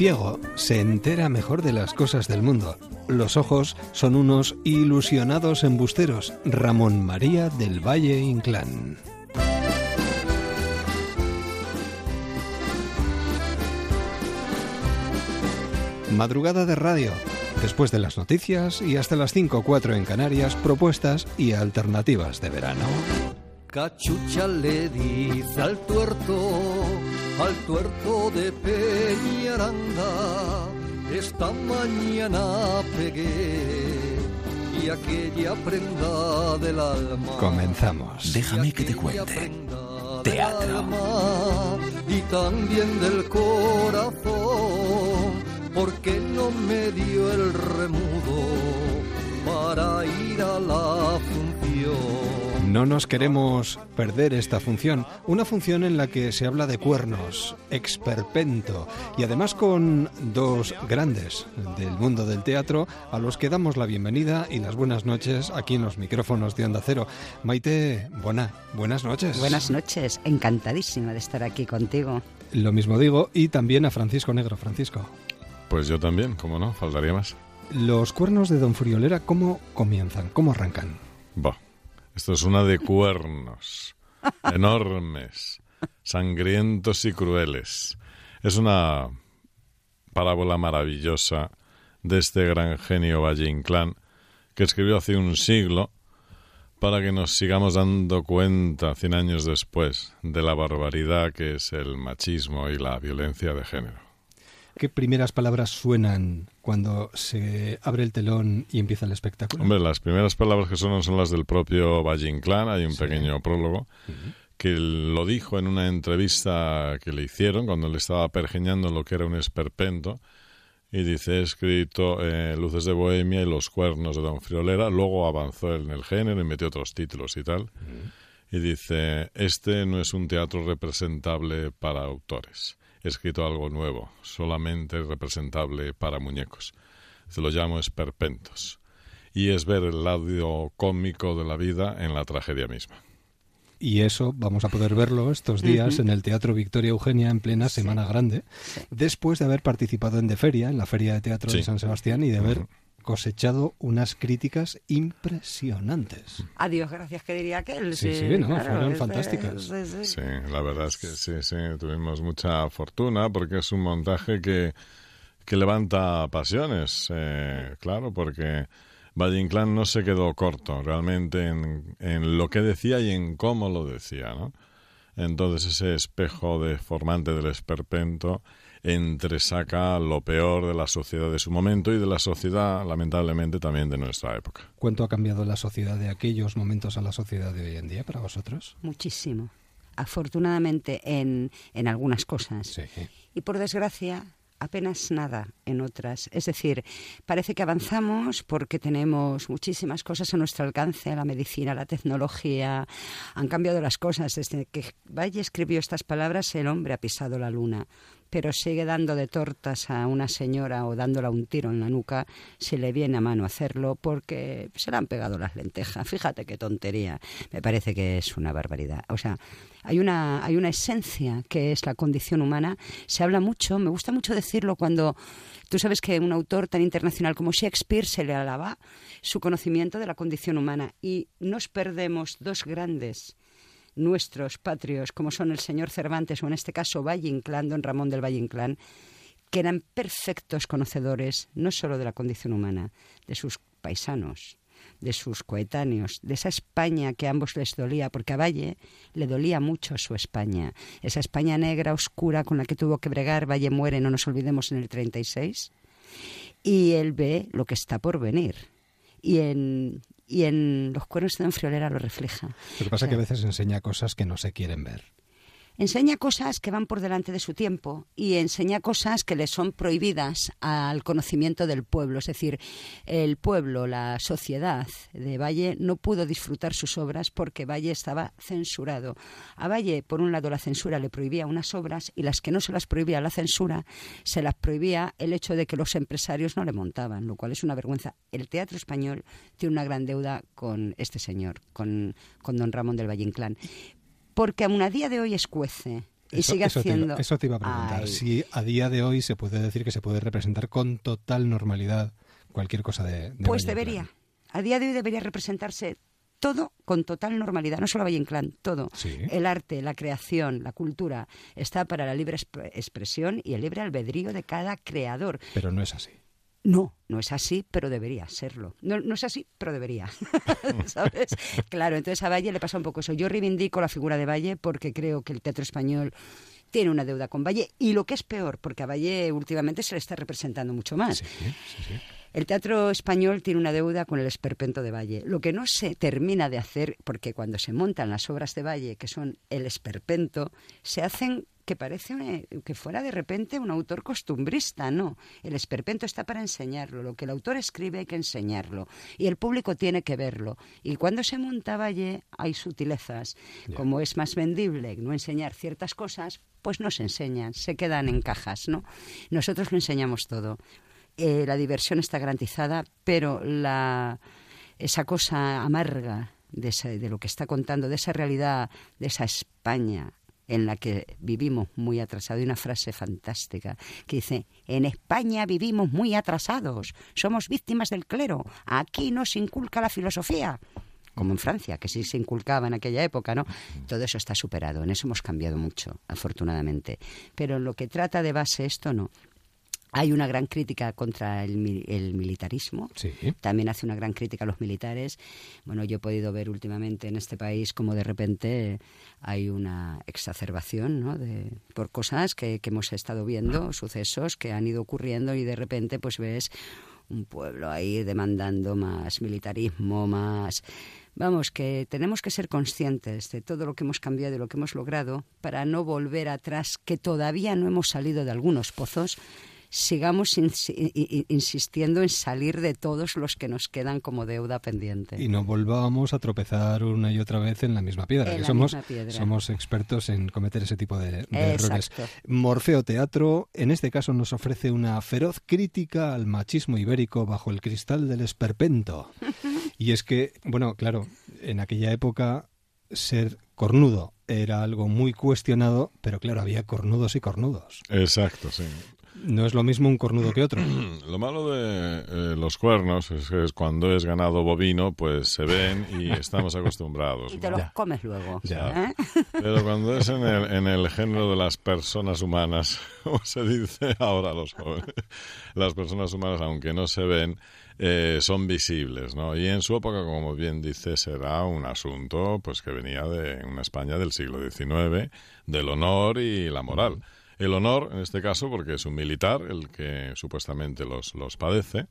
Ciego se entera mejor de las cosas del mundo. Los ojos son unos ilusionados embusteros. Ramón María del Valle Inclán. Madrugada de radio. Después de las noticias y hasta las 5 o 4 en Canarias, propuestas y alternativas de verano. Cachucha le dice al tuerto, al tuerto de Peñaranda, esta mañana pegué y aquella prenda del alma. Comenzamos. Déjame que te cuente. Teatro. y también del corazón, porque no me dio el remudo para ir a la función. No nos queremos perder esta función, una función en la que se habla de cuernos, experpento y además con dos grandes del mundo del teatro a los que damos la bienvenida y las buenas noches aquí en los micrófonos de Onda Cero. Maite, buena, buenas noches. Buenas noches, encantadísima de estar aquí contigo. Lo mismo digo y también a Francisco Negro. Francisco. Pues yo también, ¿cómo no? Faltaría más. Los cuernos de Don Friolera, ¿cómo comienzan? ¿Cómo arrancan? Bah, esto es una de cuernos, enormes, sangrientos y crueles. Es una parábola maravillosa de este gran genio Valle Inclán que escribió hace un siglo para que nos sigamos dando cuenta, cien años después, de la barbaridad que es el machismo y la violencia de género. ¿Qué primeras palabras suenan cuando se abre el telón y empieza el espectáculo? Hombre, las primeras palabras que suenan son las del propio Valle Inclán. Hay un Sí. pequeño prólogo que lo dijo en una entrevista que le hicieron cuando le estaba pergeñando lo que era un esperpento. Y dice, he escrito eh, Luces de Bohemia y Los Cuernos de Don Friolera. Luego avanzó en el género y metió otros títulos y tal. Y dice, este no es un teatro representable para autores. Escrito algo nuevo, solamente representable para muñecos. Se lo llamo esperpentos. Y es ver el lado cómico de la vida en la tragedia misma. Y eso vamos a poder verlo estos días en el Teatro Victoria Eugenia en plena Semana Grande, después de haber participado en De Feria, en la Feria de Teatro de. San Sebastián, y de haber cosechado unas críticas impresionantes. Adiós, gracias, que diría aquel. Sí, sí, no, fueron fantásticas. sí, sí. Sí, la verdad es que sí, sí, tuvimos mucha fortuna porque es un montaje que, que levanta pasiones, eh, claro, porque Valle Inclán no se quedó corto realmente en, en lo que decía y en cómo lo decía, ¿no? Entonces ese espejo deformante del esperpento entresaca lo peor de la sociedad de su momento y de la sociedad, lamentablemente, también de nuestra época. ¿Cuánto ha cambiado la sociedad de aquellos momentos a la sociedad de hoy en día para vosotros? Muchísimo. Afortunadamente en, en algunas cosas. Sí. Y por desgracia, apenas nada en otras. Es decir, parece que avanzamos porque tenemos muchísimas cosas a nuestro alcance, la medicina, la tecnología. Han cambiado las cosas. Desde que Valle escribió estas palabras, el hombre ha pisado la luna. Pero sigue dando de tortas a una señora o dándola un tiro en la nuca si le viene a mano hacerlo porque se le han pegado las lentejas. Fíjate qué tontería. Me parece que es una barbaridad. O sea, hay una, hay una esencia que es la condición humana. Se habla mucho, me gusta mucho decirlo cuando tú sabes que un autor tan internacional como Shakespeare se le alaba su conocimiento de la condición humana y nos perdemos dos grandes nuestros patrios, como son el señor Cervantes o en este caso Valle Inclán, don Ramón del Valle Inclán, que eran perfectos conocedores no solo de la condición humana, de sus paisanos, de sus coetáneos, de esa España que a ambos les dolía, porque a Valle le dolía mucho su España, esa España negra, oscura, con la que tuvo que bregar, Valle muere, no nos olvidemos, en el 36, y él ve lo que está por venir. Y en, y en Los cuernos de Don Friolera lo refleja. Lo que pasa es que a veces enseña cosas que no se quieren ver. Enseña cosas que van por delante de su tiempo y enseña cosas que le son prohibidas al conocimiento del pueblo. Es decir, el pueblo, la sociedad de Valle no pudo disfrutar sus obras porque Valle estaba censurado. A Valle, por un lado, la censura le prohibía unas obras y las que no se las prohibía la censura, se las prohibía el hecho de que los empresarios no le montaban, lo cual es una vergüenza. El teatro español tiene una gran deuda con este señor, con, con don Ramón del Valle Inclán porque aún a día de hoy escuece. Y sigue haciendo. eso te iba a preguntar. Si a día de hoy se puede decir que se puede representar con total normalidad cualquier cosa de. pues debería. A día de hoy debería representarse todo con total normalidad, no solo Valle Inclán, todo. El arte, la creación, la cultura está para la libre expresión y el libre albedrío de cada creador. Pero no es así. No, no es así, pero debería serlo. No, no es así, pero debería. ¿Sabes? Claro, entonces a Valle le pasa un poco eso. Yo reivindico la figura de Valle porque creo que el teatro español tiene una deuda con Valle y lo que es peor, porque a Valle últimamente se le está representando mucho más. El teatro español tiene una deuda con el esperpento de Valle. Lo que no se termina de hacer, porque cuando se montan las obras de Valle, que son el esperpento, se hacen que parece que fuera de repente un autor costumbrista, no. El esperpento está para enseñarlo, lo que el autor escribe hay que enseñarlo y el público tiene que verlo. Y cuando se monta Valle hay sutilezas, como es más vendible no enseñar ciertas cosas, pues no se enseñan, se quedan en cajas, ¿no? Nosotros lo enseñamos todo. Eh, la diversión está garantizada, pero la, esa cosa amarga de, de lo que está contando, de esa realidad, de esa España en la que vivimos muy atrasados. Hay una frase fantástica que dice, en España vivimos muy atrasados, somos víctimas del clero, aquí no se inculca la filosofía como en Francia, que sí se inculcaba en aquella época, ¿no? Todo eso está superado, en eso hemos cambiado mucho, afortunadamente. Pero en lo que trata de base esto no. Hay una gran crítica contra el, militarismo. También hace una gran crítica a los militares. Bueno, yo he podido ver últimamente en este país como de repente hay una exacerbación ¿no? de, por cosas que, que hemos estado viendo, sucesos que han ido ocurriendo y de repente pues ves un pueblo ahí demandando más militarismo, más... Vamos, que tenemos que ser conscientes de todo lo que hemos cambiado y lo que hemos logrado para no volver atrás, que todavía no hemos salido de algunos pozos sigamos insistiendo en salir de todos los que nos quedan como deuda pendiente. Y no volvamos a tropezar una y otra vez en la misma piedra. somos, somos expertos en cometer ese tipo de, errores. Morfeo Teatro, en este caso, nos ofrece una feroz crítica al machismo ibérico bajo el cristal del esperpento. y es que, bueno, claro, en aquella época ser cornudo era algo muy cuestionado, pero claro, había cornudos y cornudos. Exacto, sí. No es lo mismo un cornudo que otro. Lo malo de eh, los cuernos es que cuando es ganado bovino, pues se ven y estamos acostumbrados. Y te los comes luego. ¿eh? Pero cuando es en el, en el género de las personas humanas, como se dice ahora los jóvenes, las personas humanas, aunque no se ven, eh, son visibles, ¿no? Y en su época, como bien dices, era un asunto pues que venía de una España del siglo XIX, del honor y la moral el honor, en este caso, porque es un militar el que supuestamente los, los padece,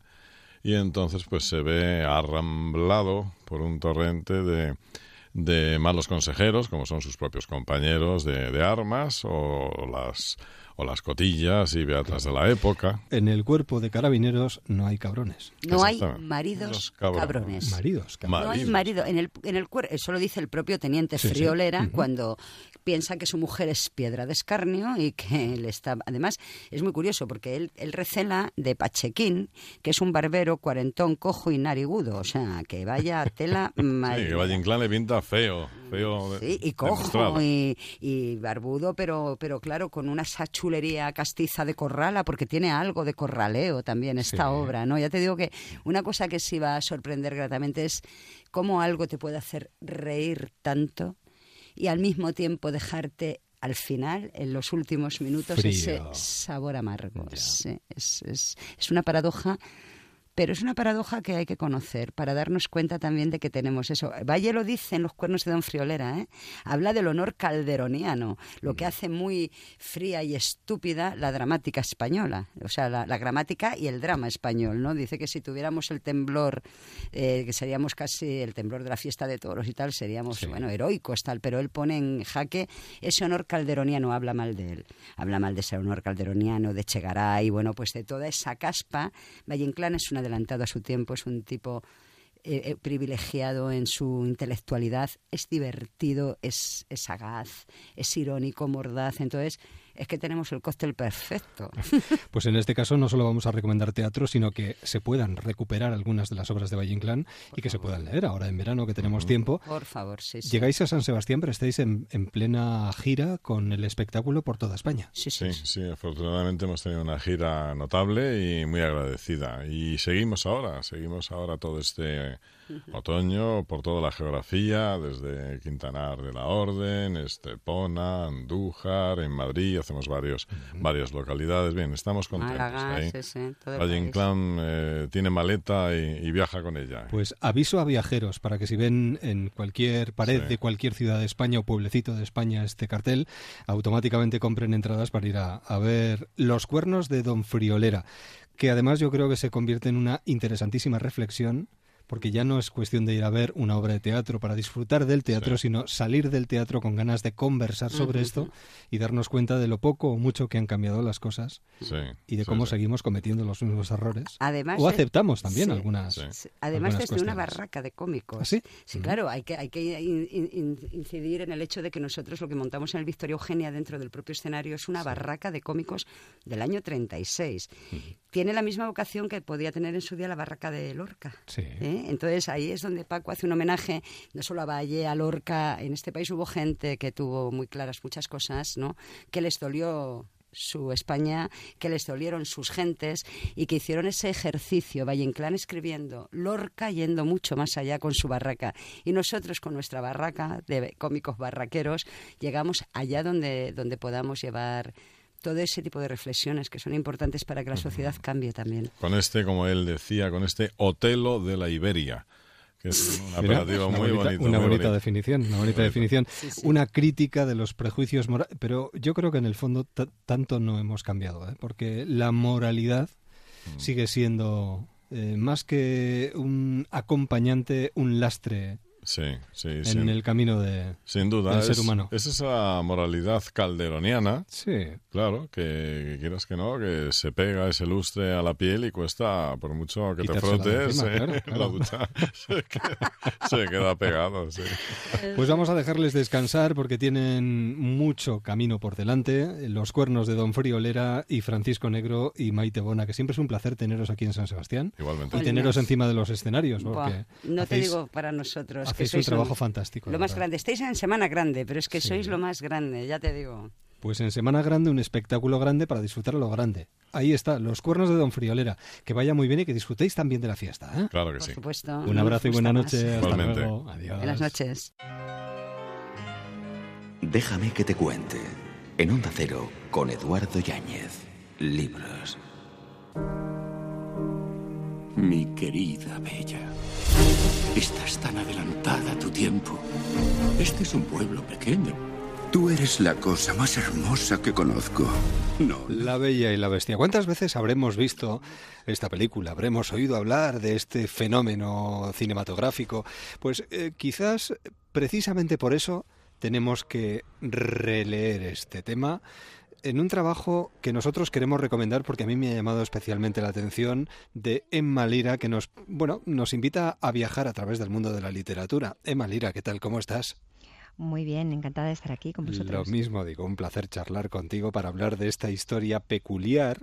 y entonces pues se ve arramblado por un torrente de, de malos consejeros, como son sus propios compañeros de, de armas o las o las cotillas y beatas de la época. En el cuerpo de carabineros no hay cabrones. No hay maridos cabrones. Maridos cabrones. No hay marido. En el, en el eso lo dice el propio teniente Friolera cuando piensa que su mujer es piedra de escarnio y que le está... Además, es muy curioso porque él, él recela de Pachequín, que es un barbero cuarentón, cojo y narigudo. O sea, que vaya tela... sí, que vaya Inclán le pinta feo. feo sí, y cojo y, y, barbudo, pero, pero claro, con una sachu castiza de corrala, porque tiene algo de corraleo también esta obra, ¿no? Ya te digo que una cosa que sí va a sorprender gratamente es cómo algo te puede hacer reír tanto y al mismo tiempo dejarte al final, en los últimos minutos, ese sabor amargo. es, es, es, una paradoja Pero es una paradoja que hay que conocer para darnos cuenta también de que tenemos eso. Valle lo dice en Los cuernos de Don Friolera, ¿eh? habla del honor calderoniano, lo que hace muy fría y estúpida la dramática española, o sea, la, gramática y el drama español, ¿no? Dice que si tuviéramos el temblor, eh, que seríamos casi el temblor de la fiesta de toros y tal, seríamos, bueno, heroicos tal, pero él pone en jaque ese honor calderoniano, habla mal de él, habla mal de ese honor calderoniano, de Chegaray, bueno, pues de toda esa caspa. Valle Inclán es un adelantado a su tiempo, es un tipo eh, eh, privilegiado en su intelectualidad, es divertido, es, es sagaz, es irónico, mordaz. Entonces, es que tenemos el cóctel perfecto. Pues en este caso no solo vamos a recomendar teatro, sino que se puedan recuperar algunas de las obras de Valle Inclán y que se puedan leer ahora en verano que tenemos tiempo. Por favor, sí, Llegáis a San Sebastián, pero estáis en, plena gira con el espectáculo por toda España. Sí sí, sí, afortunadamente hemos tenido una gira notable y muy agradecida. Y seguimos ahora, seguimos ahora todo este otoño por toda la geografía, desde Quintanar de la Orden, Estepona, Andújar, en Madrid, hacemos varios, varias localidades. Bien, estamos contentos. Málaga, eh, tiene maleta y, viaja con ella. Pues aviso a viajeros para que si ven en cualquier pared de cualquier ciudad de España o pueblecito de España este cartel, automáticamente compren entradas para ir a, a ver Los cuernos de Don Friolera que además yo creo que se convierte en una interesantísima reflexión porque ya no es cuestión de ir a ver una obra de teatro para disfrutar del teatro, sino salir del teatro con ganas de conversar sobre esto y darnos cuenta de lo poco o mucho que han cambiado las cosas y de cómo seguimos cometiendo los mismos errores. Además, o aceptamos también algunas. Además, desde una barraca de cómicos. ¿Ah, sí? Sí, claro, hay que, hay que incidir en el hecho de que nosotros lo que montamos en el Victoria Eugenia dentro del propio escenario es una barraca de cómicos del año 36. Tiene la misma vocación que podía tener en su día la barraca de Lorca. Sí. Entonces ahí es donde Paco hace un homenaje no solo a Valle, a Lorca. En este país hubo gente que tuvo muy claras muchas cosas, ¿no? Que les dolió su España, que les dolieron sus gentes y que hicieron ese ejercicio, Valle Inclán escribiendo, Lorca yendo mucho más allá con su barraca. Y nosotros con nuestra barraca de cómicos barraqueros llegamos allá donde, donde podamos llevar todo ese tipo de reflexiones que son importantes para que la sociedad cambie también. Con este, como él decía, con este Otelo de la Iberia. Que es un apelativo muy bonito. Una bonita definición, una bonita definición. Una crítica de los prejuicios morales. Pero yo creo que en el fondo tanto no hemos cambiado, ¿eh? porque la moralidad mm. sigue siendo eh, más que un acompañante, un lastre Sí, sí, en el camino de, sin duda, del ser humano. Es esa moralidad calderoniana, sí. claro, que, quieras que no, que se pega ese lustre a la piel y cuesta, por mucho que te frotes, la ducha se queda, pegado. Pues vamos a dejarles descansar porque tienen mucho camino por delante. Los cuernos de Don Friolera y Francisco Negro y Maite Bona, que siempre es un placer teneros aquí en San Sebastián. Igualmente. Y teneros encima de los escenarios. Porque no te digo para nosotros es un trabajo fantástico. Lo más grande. Estáis en Semana Grande, pero es que sois lo más grande, ya te digo. Pues en Semana Grande un espectáculo grande para disfrutar lo grande. Ahí está, los cuernos de Don Friolera. Que vaya muy bien y que disfrutéis también de la fiesta. ¿eh? Claro que Por sí. Supuesto, un abrazo y buena noche. Hasta luego. Adiós. Buenas noches. Déjame que te cuente. En Onda Cero, con Eduardo Yáñez. Libros. Mi querida Bella. Estás tan adelantada a tu tiempo. Este es un pueblo pequeño. Tú eres la cosa más hermosa que conozco. No. La Bella y la Bestia. ¿Cuántas veces habremos visto esta película? ¿Habremos oído hablar de este fenómeno cinematográfico? Pues eh, quizás precisamente por eso tenemos que releer este tema en un trabajo que nosotros queremos recomendar porque a mí me ha llamado especialmente la atención de Emma Lira que nos bueno nos invita a viajar a través del mundo de la literatura. Emma Lira, ¿qué tal? ¿Cómo estás? Muy bien, encantada de estar aquí con vosotros. Lo mismo digo, un placer charlar contigo para hablar de esta historia peculiar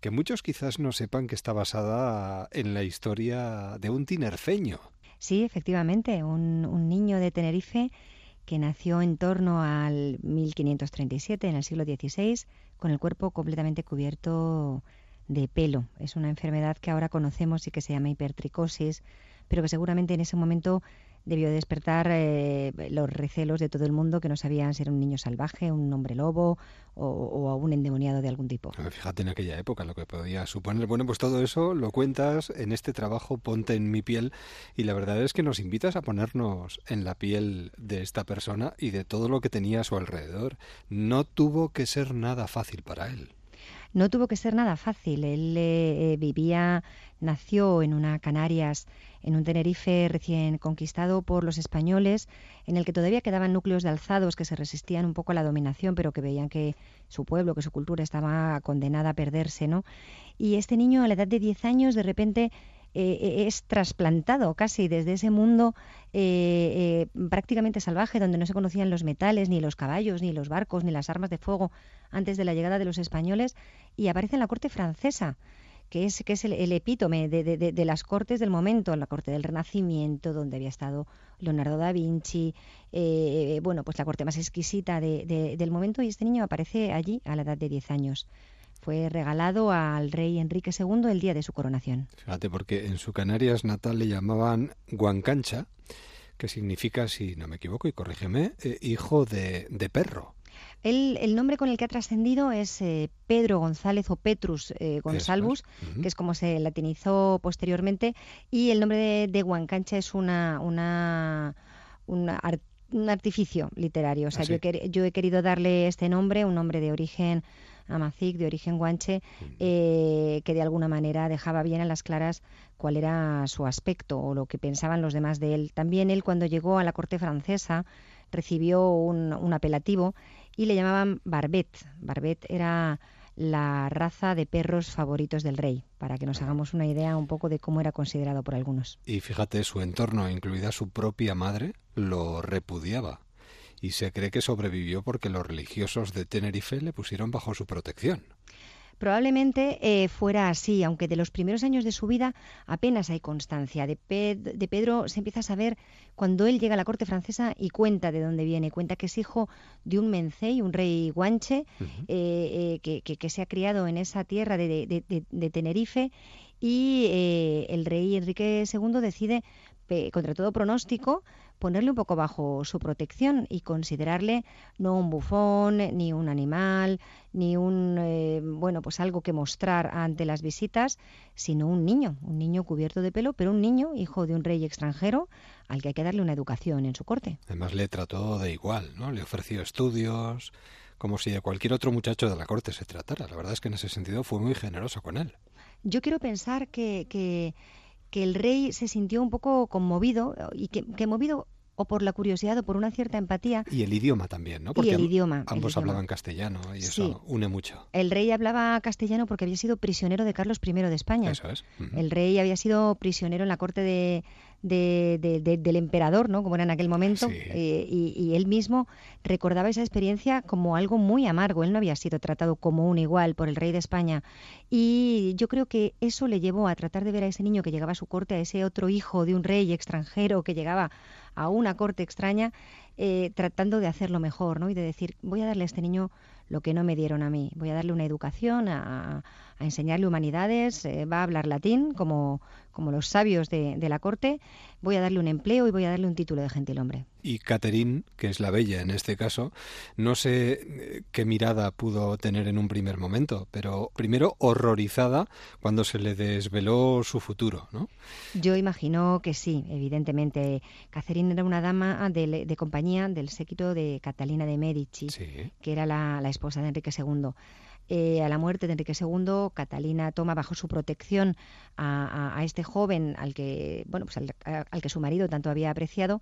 que muchos quizás no sepan que está basada en la historia de un tinerfeño. Sí, efectivamente, un, un niño de Tenerife que nació en torno al 1537, en el siglo XVI, con el cuerpo completamente cubierto de pelo. Es una enfermedad que ahora conocemos y que se llama hipertricosis, pero que seguramente en ese momento debió despertar eh, los recelos de todo el mundo que no sabían si era un niño salvaje, un hombre lobo o, o un endemoniado de algún tipo. Fíjate en aquella época lo que podía suponer. Bueno, pues todo eso lo cuentas en este trabajo Ponte en mi piel y la verdad es que nos invitas a ponernos en la piel de esta persona y de todo lo que tenía a su alrededor. No tuvo que ser nada fácil para él no tuvo que ser nada fácil. Él eh, vivía, nació en una Canarias en un Tenerife recién conquistado por los españoles, en el que todavía quedaban núcleos de alzados que se resistían un poco a la dominación, pero que veían que su pueblo, que su cultura estaba condenada a perderse, ¿no? Y este niño a la edad de 10 años de repente eh, eh, es trasplantado casi desde ese mundo eh, prácticamente salvaje, donde no se conocían los metales, ni los caballos, ni los barcos, ni las armas de fuego antes de la llegada de los españoles, y aparece en la corte francesa que es, que es el, epítome de, las cortes del momento, en la corte del Renacimiento, donde había estado Leonardo da Vinci, eh, bueno, pues la corte más exquisita del momento, y este niño aparece allí a la edad de 10 años. Fue regalado al rey Enrique II el día de su coronación. Fíjate, porque en su Canarias natal le llamaban Guancancha, que significa, si no me equivoco, y corrígeme, eh, hijo de perro el nombre con el que ha trascendido es eh, Pedro González o Petrus eh, Gonsalvus, que es como se latinizó posteriormente, y el nombre de, Huancancha es una, una, un artificio literario. O sea, ah, yo, he, querido darle este nombre, un nombre de origen amazic, de origen guanche, eh, que de alguna manera dejaba bien a las claras cuál era su aspecto o lo que pensaban los demás de él. También él, cuando llegó a la corte francesa, recibió un apelativo y le llamaban Barbet. Barbet era la raza de perros favoritos del rey, para que nos hagamos una idea un poco de cómo era considerado por algunos. Y fíjate, su entorno, incluida su propia madre, lo repudiaba. Y se cree que sobrevivió porque los religiosos de Tenerife le pusieron bajo su protección. Probablemente eh, fuera así, aunque de los primeros años de su vida apenas hay constancia. De, Pedro se empieza a saber cuando él llega a la corte francesa y cuenta de dónde viene. Cuenta que es hijo de un mencey, un rey guanche, eh, eh, que, se ha criado en esa tierra de, Tenerife y el rey Enrique II decide, contra todo pronóstico, ponerle un poco bajo su protección y considerarle no un bufón, ni un animal, ni un, eh, bueno, pues algo que mostrar ante las visitas, sino un niño, un niño cubierto de pelo, pero un niño, hijo de un rey extranjero, al que hay que darle una educación en su corte. Además le trató de igual, ¿no? Le ofreció estudios, como si de cualquier otro muchacho de la corte se tratara. La verdad es que en ese sentido fue muy generoso con él. Yo quiero pensar que, que que el rey se sintió un poco conmovido y que, que movido o por la curiosidad o por una cierta empatía. Y el idioma también, ¿no? Porque y el idioma. Ambos hablaban castellano y eso une mucho. El rey hablaba castellano porque había sido prisionero de Carlos I de España. Eso es. El rey había sido prisionero en la corte de, del emperador, ¿no? Como era en aquel momento, eh, y, él mismo recordaba esa experiencia como algo muy amargo. Él no había sido tratado como un igual por el rey de España. Y yo creo que eso le llevó a tratar de ver a ese niño que llegaba a su corte, a ese otro hijo de un rey extranjero que llegaba a una corte extraña, eh, tratando de hacerlo mejor, ¿no? Y de decir, voy a darle a este niño lo que no me dieron a mí. Voy a darle una educación, a, enseñarle humanidades, eh, va a hablar latín como, como los sabios de, la corte, voy a darle un empleo y voy a darle un título de gentilhombre. Y Catherine, que es la bella en este caso, no sé eh, qué mirada pudo tener en un primer momento, pero primero horrorizada cuando se le desveló su futuro, ¿no? Yo imagino que sí, evidentemente. Catherine era una dama de, compañía del séquito de Catalina de Medici, que era la, la esposa de Enrique II. Eh, a la muerte de Enrique II, Catalina toma bajo su protección a, este joven al que, bueno, pues al, que su marido tanto había apreciado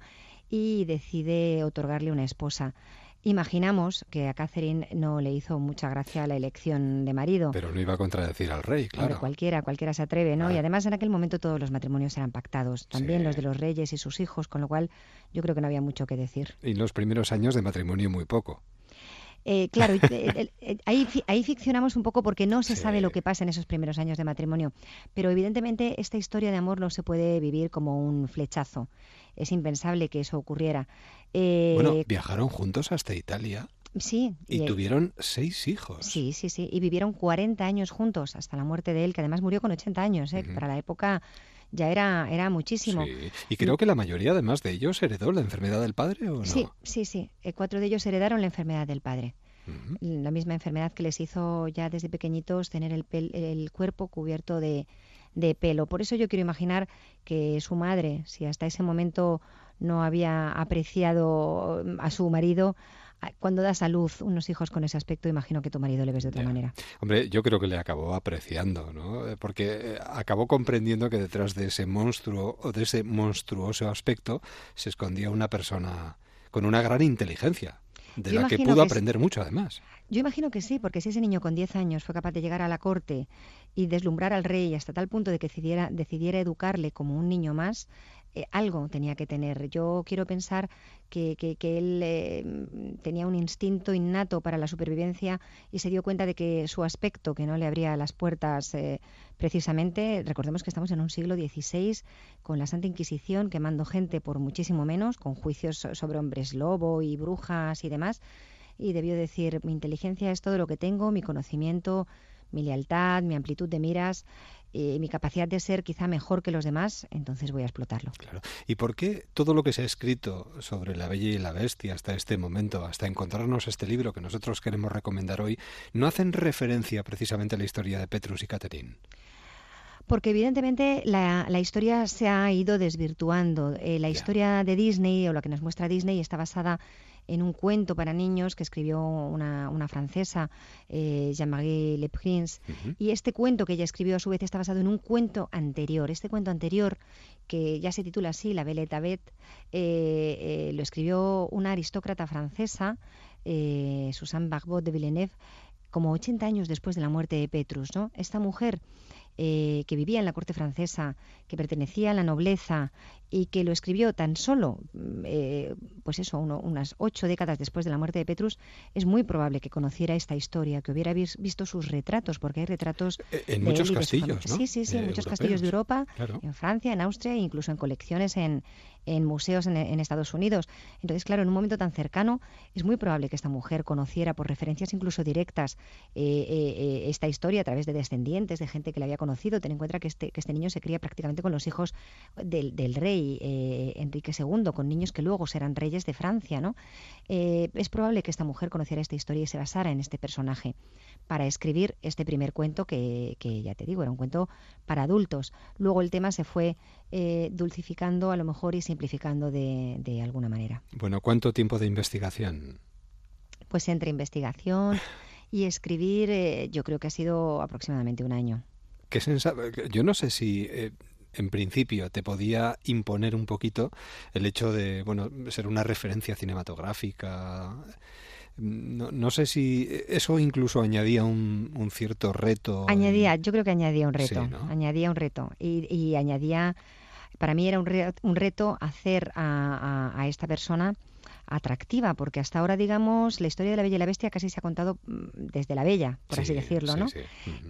y decide otorgarle una esposa. Imaginamos que a Catherine no le hizo mucha gracia la elección de marido. Pero no iba a contradecir al rey, claro. cualquiera, cualquiera se atreve, ¿no? Y además en aquel momento todos los matrimonios eran pactados, también los de los reyes y sus hijos, con lo cual yo creo que no había mucho que decir. Y los primeros años de matrimonio muy poco. Eh, claro, ahí, ahí ficcionamos un poco porque no se sabe lo que pasa en esos primeros años de matrimonio, pero evidentemente esta historia de amor no se puede vivir como un flechazo. Es impensable que eso ocurriera. Eh, bueno, viajaron juntos hasta Italia. Sí. Y, tuvieron seis hijos. Sí, sí, sí. Y vivieron 40 años juntos hasta la muerte de él, que además murió con 80 años. ¿eh? Para la época ya era, era muchísimo. Y creo que la mayoría además de ellos heredó la enfermedad del padre o no. Sí, sí, sí. Eh, cuatro de ellos heredaron la enfermedad del padre. La misma enfermedad que les hizo ya desde pequeñitos tener el, el cuerpo cubierto de, de pelo. Por eso yo quiero imaginar que su madre, si hasta ese momento no había apreciado a su marido, cuando das a luz unos hijos con ese aspecto, imagino que tu marido le ves de otra manera. Hombre, yo creo que le acabó apreciando, ¿no? Eh, porque eh, acabó comprendiendo que detrás de ese monstruo o de ese monstruoso aspecto se escondía una persona con una gran inteligencia, de la que pudo aprender mucho además. Yo imagino que sí, porque si ese niño con 10 años fue capaz de llegar a la corte y deslumbrar al rey hasta tal punto de que decidiera, decidiera educarle como un niño más, eh, algo tenía que tener. Yo quiero pensar que, que, él eh, tenía un instinto innato para la supervivencia y se dio cuenta de que su aspecto, que no le abría las puertas eh, precisamente, recordemos que estamos en un siglo XVI con la Santa Inquisición quemando gente por muchísimo menos, con juicios sobre hombres lobo y brujas y demás, y debió decir, mi inteligencia es todo lo que tengo, mi conocimiento, mi lealtad, mi amplitud de miras y mi capacidad de ser quizá mejor que los demás, entonces voy a explotarlo. Claro. ¿Y por qué todo lo que se ha escrito sobre la Bella y la Bestia hasta este momento, hasta encontrarnos este libro que nosotros queremos recomendar hoy, no hacen referencia precisamente a la historia de Petrus y Catherine? Porque evidentemente la, historia se ha ido desvirtuando. Eh, la historia de Disney o la que nos muestra Disney está basada en un cuento para niños que escribió una, una francesa, eh, Jean-Marie Le Prince. Y este cuento que ella escribió a su vez está basado en un cuento anterior. Este cuento anterior, que ya se titula así, La Belle Bête, eh, eh, lo escribió una aristócrata francesa, eh, Suzanne Barbot de Villeneuve, como 80 años después de la muerte de Petrus. ¿no? Esta mujer eh, que vivía en la corte francesa, que pertenecía a la nobleza y que lo escribió tan solo, mm, eh, pues eso, unas ocho décadas después de la muerte de Petrus, es muy probable que conociera esta historia, que hubiera visto sus retratos, porque hay retratos eh, en muchos castillos, ¿no? Sí, sí, sí, en muchos castillos de Europa, en Francia, en Austria, e incluso en colecciones en, en museos en, Estados Unidos. Entonces, claro, en un momento tan cercano es muy probable que esta mujer conociera por referencias incluso directas eh, eh, eh, esta historia a través de descendientes, de gente que la había conocido. Ten en cuenta que este, que este niño se cría prácticamente con los hijos del, del rey Enrique II, con niños que luego serán reyes de Francia. ¿no? es probable que esta mujer conociera esta historia y se basara en este personaje para escribir este primer cuento que, que, ya te digo, era un cuento para adultos. Luego el tema se fue eh, dulcificando a lo mejor y simplificando de, de, alguna manera. Bueno, ¿cuánto tiempo de investigación? Pues entre investigación y escribir eh, yo creo que ha sido aproximadamente un año. ¿Qué yo no sé si... Eh, en principio te podía imponer un poquito el hecho de bueno ser una referencia cinematográfica no, no, sé si eso incluso añadía un, cierto reto. Añadía, yo creo que añadía un reto. Añadía un reto. Y, añadía, para mí era un, un reto hacer a esta persona atractiva, porque hasta ahora, digamos, la historia de la Bella y la Bestia casi se ha contado mm, desde la Bella, por así decirlo, ¿no?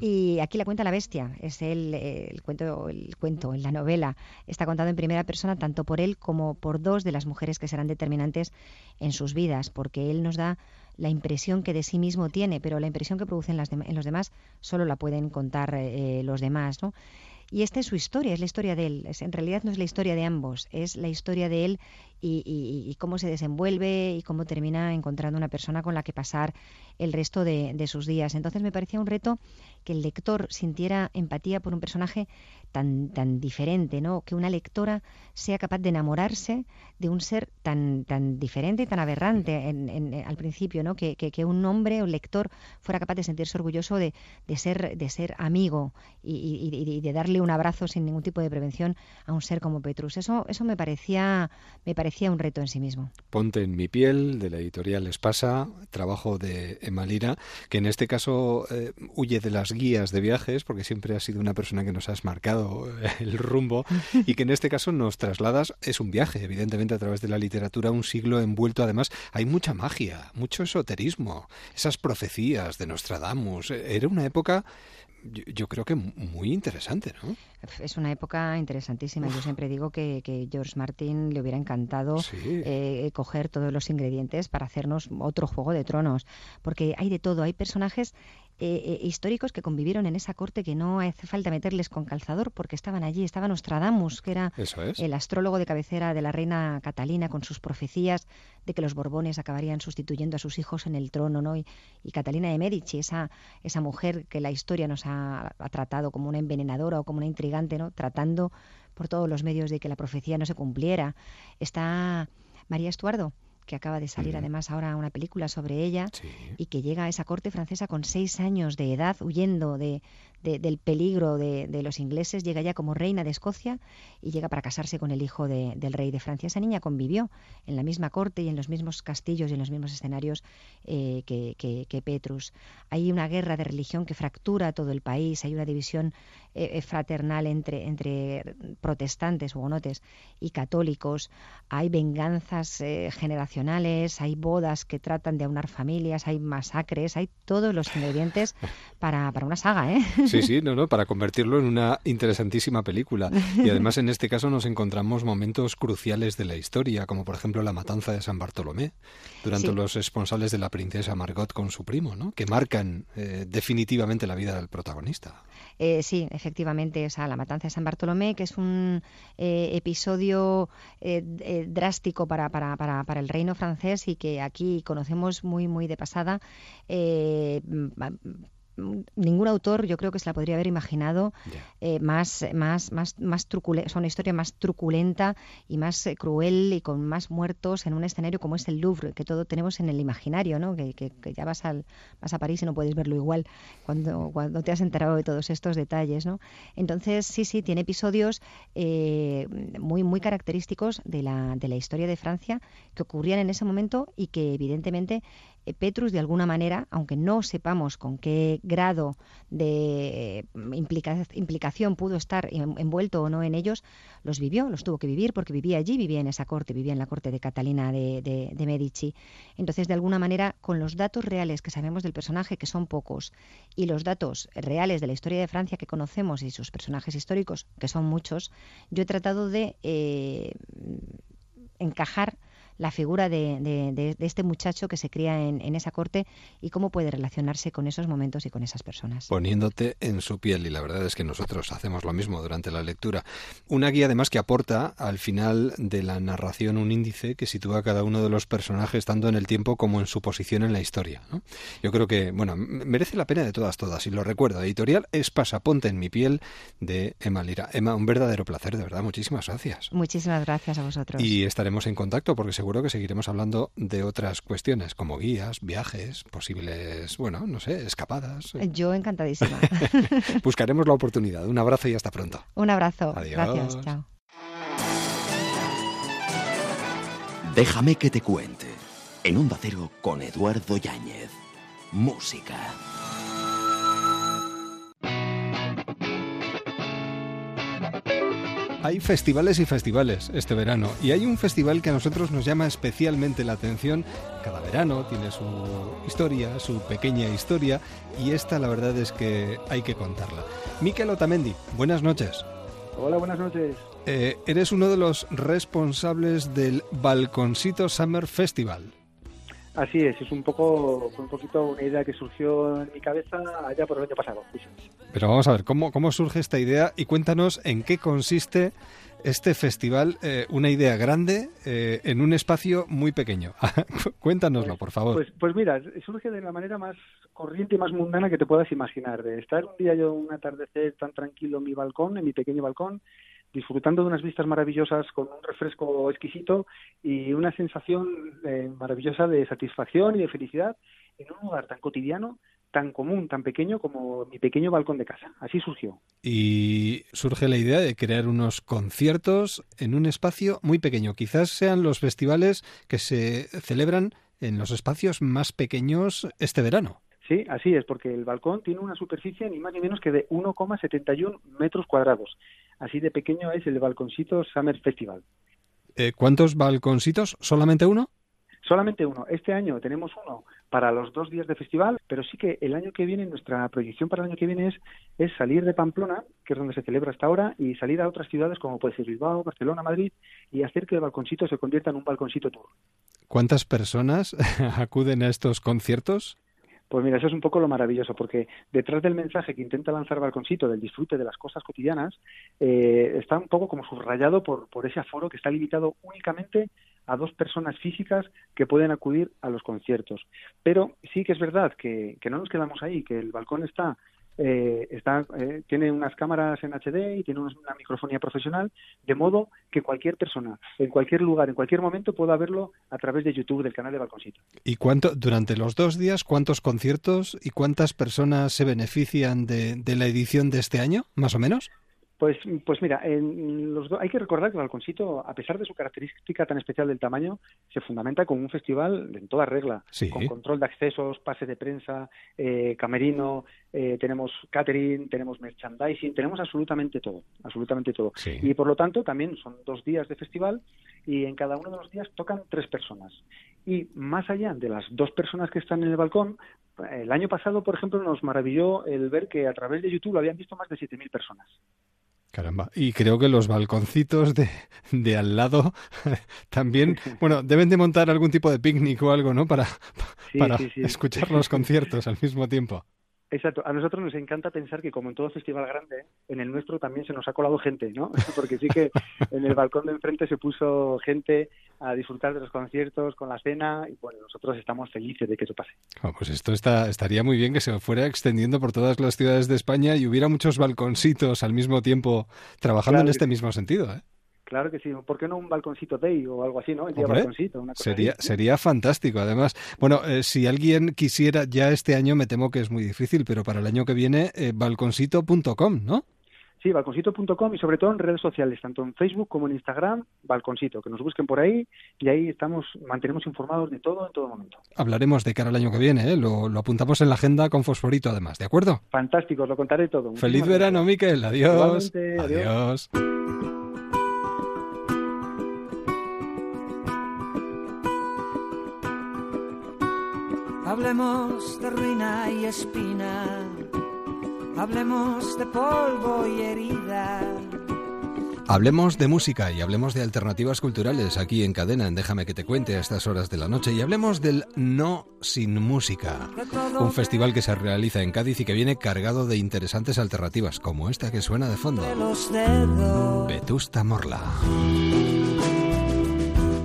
Y aquí la cuenta la Bestia, es el, el, cuento, el cuento, la novela, está contado en primera persona tanto por él como por dos de las mujeres que serán determinantes en sus vidas, porque él nos da la impresión que de sí mismo tiene, pero la impresión que producen las en los demás solo la pueden contar eh, los demás, ¿no? Y esta es su historia, es la historia de él. en realidad no es la historia de ambos, es la historia de él y, cómo se desenvuelve y cómo termina encontrando una persona con la que pasar el resto de, sus días. Entonces me parecía un reto que el lector sintiera empatía por un personaje tan, tan diferente, ¿no? Que una lectora sea capaz de enamorarse de un ser tan, tan diferente y tan aberrante en, al principio, ¿no? Que, que, un hombre o lector fuera capaz de sentirse orgulloso de, de ser, de ser amigo y, de darle un abrazo sin ningún tipo de prevención a un ser como Petrus. Eso, eso me parecía, me parecía un reto en sí mismo. Ponte en mi piel, de la editorial Espasa, trabajo de Emalira, que en este caso eh, huye de las guías de viajes, porque siempre has sido una persona que nos has marcado el rumbo, y que en este caso nos trasladas, es un viaje, evidentemente, a través de la literatura, un siglo envuelto, además, hay mucha magia, mucho esoterismo, esas profecías de Nostradamus, era una época yo, creo que muy interesante, ¿no? Es una época interesantísima. Yo siempre digo que, que George Martin le hubiera encantado eh, coger todos los ingredientes para hacernos otro Juego de Tronos, porque hay de todo. Hay personajes eh, históricos que convivieron en esa corte que no hace falta meterles con calzador porque estaban allí. Estaba Nostradamus, que era el astrólogo de cabecera de la reina Catalina con sus profecías de que los Borbones acabarían sustituyendo a sus hijos en el trono, ¿no? Y, Catalina de Medici, esa, esa mujer que la historia nos ha, ha, tratado como una envenenadora o como una intrigante, ¿no? Tratando por todos los medios de que la profecía no se cumpliera. Está María Estuardo, que acaba de salir además ahora una película sobre ella y que llega a esa corte francesa con seis años de edad, huyendo de, del peligro de, los ingleses, llega ya como reina de Escocia y llega para casarse con el hijo del rey de Francia. Esa niña convivió en la misma corte y en los mismos castillos y en los mismos escenarios eh, que, Petrus. Hay una guerra de religión que fractura todo el país, hay una división eh, eh, fraternal entre, entre protestantes, hugonotes, y católicos, hay venganzas generacionales, hay bodas que tratan de aunar familias, hay masacres, hay todos los ingredientes para, para una saga, ¿eh? Sí, sí, no, no, para convertirlo en una interesantísima película. Y además en este caso nos encontramos momentos cruciales de la historia, como por ejemplo la matanza de San Bartolomé, durante los responsables de la princesa Margot con su primo, ¿no? Que marcan eh, definitivamente la vida del protagonista. Eh, sí, efectivamente, esa la matanza de San Bartolomé, que es un eh, episodio drástico para, para, para, para, el reino francés y que aquí conocemos muy, muy de pasada ningún autor yo creo que se la podría haber imaginado eh, más más más más truculenta, una historia más truculenta y más eh, cruel y con más muertos en un escenario como es el Louvre que todo tenemos en el imaginario no que, que, ya vas al vas a París y no puedes verlo igual cuando cuando te has enterado de todos estos detalles no entonces sí sí tiene episodios eh, muy muy característicos de la de la historia de Francia que ocurrían en ese momento y que evidentemente Petrus, de alguna manera, aunque no sepamos con qué grado de implicación pudo estar envuelto o no en ellos, los vivió, los tuvo que vivir porque vivía allí, vivía en esa corte, vivía en la corte de Catalina de, Medici. Entonces, de alguna manera, con los datos reales que sabemos del personaje, que son pocos, y los datos reales de la historia de Francia que conocemos y sus personajes históricos, que son muchos, yo he tratado de eh, encajar la figura de, este muchacho que se cría en, esa corte y cómo puede relacionarse con esos momentos y con esas personas. Poniéndote en su piel, y la verdad es que nosotros hacemos lo mismo durante la lectura. Una guía además que aporta al final de la narración un índice que sitúa a cada uno de los personajes tanto en el tiempo como en su posición en la historia. Yo creo que, bueno, merece la pena de todas, todas. Y lo recuerdo, editorial es Pasaponte en mi piel de Emma Lira. Emma, un verdadero placer, de verdad. Muchísimas gracias. Muchísimas gracias a vosotros. Y estaremos en contacto porque seguro que seguiremos hablando de otras cuestiones como guías, viajes, posibles, bueno, no sé, escapadas. Yo encantadísima. Buscaremos la oportunidad. Un abrazo y hasta pronto. Un abrazo. Adiós. Gracias. Chao. Déjame que te cuente. En un Cero con Eduardo Yáñez. Música. Hay festivales y festivales este verano y hay un festival que a nosotros nos llama especialmente la atención. Cada verano tiene su historia, su pequeña historia y esta la verdad es que hay que contarla. Miquel Otamendi, buenas noches. Hola, buenas noches. Eh, eres uno de los responsables del Balconcito Summer Festival. Así es, es un poco, un poquito una idea que surgió en mi cabeza allá por el año pasado. Pero vamos a ver, ¿cómo, cómo surge esta idea? Y cuéntanos en qué consiste este festival, eh, una idea grande eh, en un espacio muy pequeño. Cuéntanoslo, por favor. Pues, pues mira, surge de la manera más corriente y más mundana que te puedas imaginar, de estar un día yo un atardecer tan tranquilo en mi balcón, en mi pequeño balcón, disfrutando de unas vistas maravillosas con un refresco exquisito y una sensación eh, maravillosa de satisfacción y de felicidad en un lugar tan cotidiano, tan común, tan pequeño como mi pequeño balcón de casa. Así surgió. Y surge la idea de crear unos conciertos en un espacio muy pequeño. Quizás sean los festivales que se celebran en los espacios más pequeños este verano. Sí, así es, porque el balcón tiene una superficie ni más ni menos que de 1,71 metros cuadrados. Así de pequeño es el balconcito Summer Festival. Eh, ¿Cuántos balconcitos? ¿Solamente uno? Solamente uno. Este año tenemos uno para los dos días de festival, pero sí que el año que viene, nuestra proyección para el año que viene es, es salir de Pamplona, que es donde se celebra hasta ahora, y salir a otras ciudades como puede ser Bilbao, Barcelona, Madrid, y hacer que el balconcito se convierta en un balconcito tour. ¿Cuántas personas acuden a estos conciertos? Pues mira, eso es un poco lo maravilloso, porque detrás del mensaje que intenta lanzar Balconcito del disfrute de las cosas cotidianas, eh, está un poco como subrayado por, por ese aforo que está limitado únicamente a dos personas físicas que pueden acudir a los conciertos. Pero sí que es verdad que, que no nos quedamos ahí, que el balcón está eh, está, eh, tiene unas cámaras en HD y tiene una microfonía profesional, de modo que cualquier persona, en cualquier lugar, en cualquier momento, pueda verlo a través de YouTube del canal de Balconcito. ¿Y cuánto, durante los dos días, cuántos conciertos y cuántas personas se benefician de, de la edición de este año, más o menos? Pues, pues mira, en los hay que recordar que el Balconcito, a pesar de su característica tan especial del tamaño, se fundamenta con un festival en toda regla, con control de accesos, pase de prensa, eh, camerino, eh, tenemos catering, tenemos merchandising, tenemos absolutamente todo, absolutamente todo. Y por lo tanto también son dos días de festival y en cada uno de los días tocan tres personas. Y más allá de las dos personas que están en el balcón, el año pasado, por ejemplo, nos maravilló el ver que a través de YouTube lo habían visto más de 7.000 personas. Caramba, y creo que los balconcitos de, de al lado también, bueno, deben de montar algún tipo de picnic o algo, ¿no? Para, para escuchar los conciertos al mismo tiempo. Exacto. A nosotros nos encanta pensar que, como en todo festival grande, en el nuestro también se nos ha colado gente, ¿no? Porque sí que en el balcón de enfrente se puso gente a disfrutar de los conciertos con la cena y, bueno, nosotros estamos felices de que eso pase. Ah, pues esto está, estaría muy bien que se fuera extendiendo por todas las ciudades de España y hubiera muchos balconcitos al mismo tiempo trabajando en este mismo sentido, ¿eh? Claro que sí. ¿Por qué no un balconcito day o algo así, no? El día balconcito, sería, sería fantástico. Además, bueno, eh, si alguien quisiera, ya este año me temo que es muy difícil, pero para el año que viene, eh, balconcito.com, ¿no? Sí, balconcito.com y sobre todo en redes sociales, tanto en Facebook como en Instagram, balconcito, que nos busquen por ahí y ahí estamos, mantenemos informados de todo en todo momento. Hablaremos de cara al año que viene, ¿eh? lo, apuntamos en la agenda con fosforito además, ¿de acuerdo? Fantástico, os lo contaré todo. Feliz verano, Miquel, adiós. adiós. Hablemos de ruina y espina, hablemos de polvo y herida. Hablemos de música y hablemos de alternativas culturales aquí en Cadena, en Déjame que te cuente a estas horas de la noche. Y hablemos del No Sin Música, un festival que se realiza en Cádiz y que viene cargado de interesantes alternativas, como esta que suena de fondo. Vetusta Morla.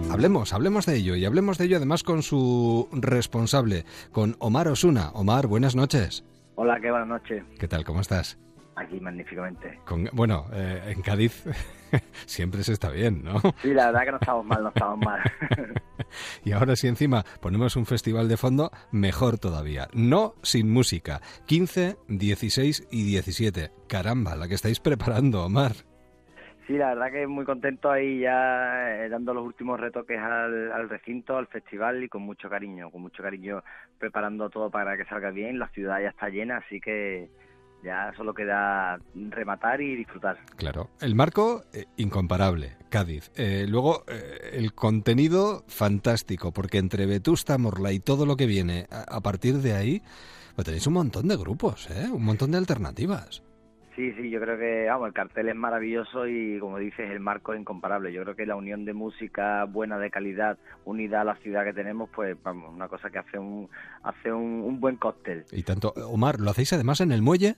Hablemos, hablemos de ello y hablemos de ello además con su responsable, con Omar Osuna. Omar, buenas noches. Hola, qué buenas noches. ¿Qué tal? ¿Cómo estás? Aquí magníficamente. bueno, eh, en Cádiz siempre se está bien, ¿no? Sí, la verdad que no estamos mal, no estamos mal. y ahora si encima ponemos un festival de fondo, mejor todavía. No sin música. 15, 16 y 17. Caramba, la que estáis preparando, Omar. Sí, la verdad que muy contento ahí ya eh, dando los últimos retoques al, recinto, al festival y con mucho cariño, con mucho cariño preparando todo para que salga bien. La ciudad ya está llena, así que ya solo queda rematar y disfrutar. Claro, el marco eh, incomparable, Cádiz. Eh, luego el contenido fantástico, porque entre Vetusta, Morla y todo lo que viene a, partir de ahí, pues tenéis un montón de grupos, ¿eh? un montón de alternativas. Sí, sí, yo creo que vamos, el cartel es maravilloso y como dices, el marco es incomparable. Yo creo que la unión de música buena, de calidad, unida a la ciudad que tenemos, pues vamos, una cosa que hace un, hace un, buen cóctel. Y tanto, Omar, ¿lo hacéis además en el muelle?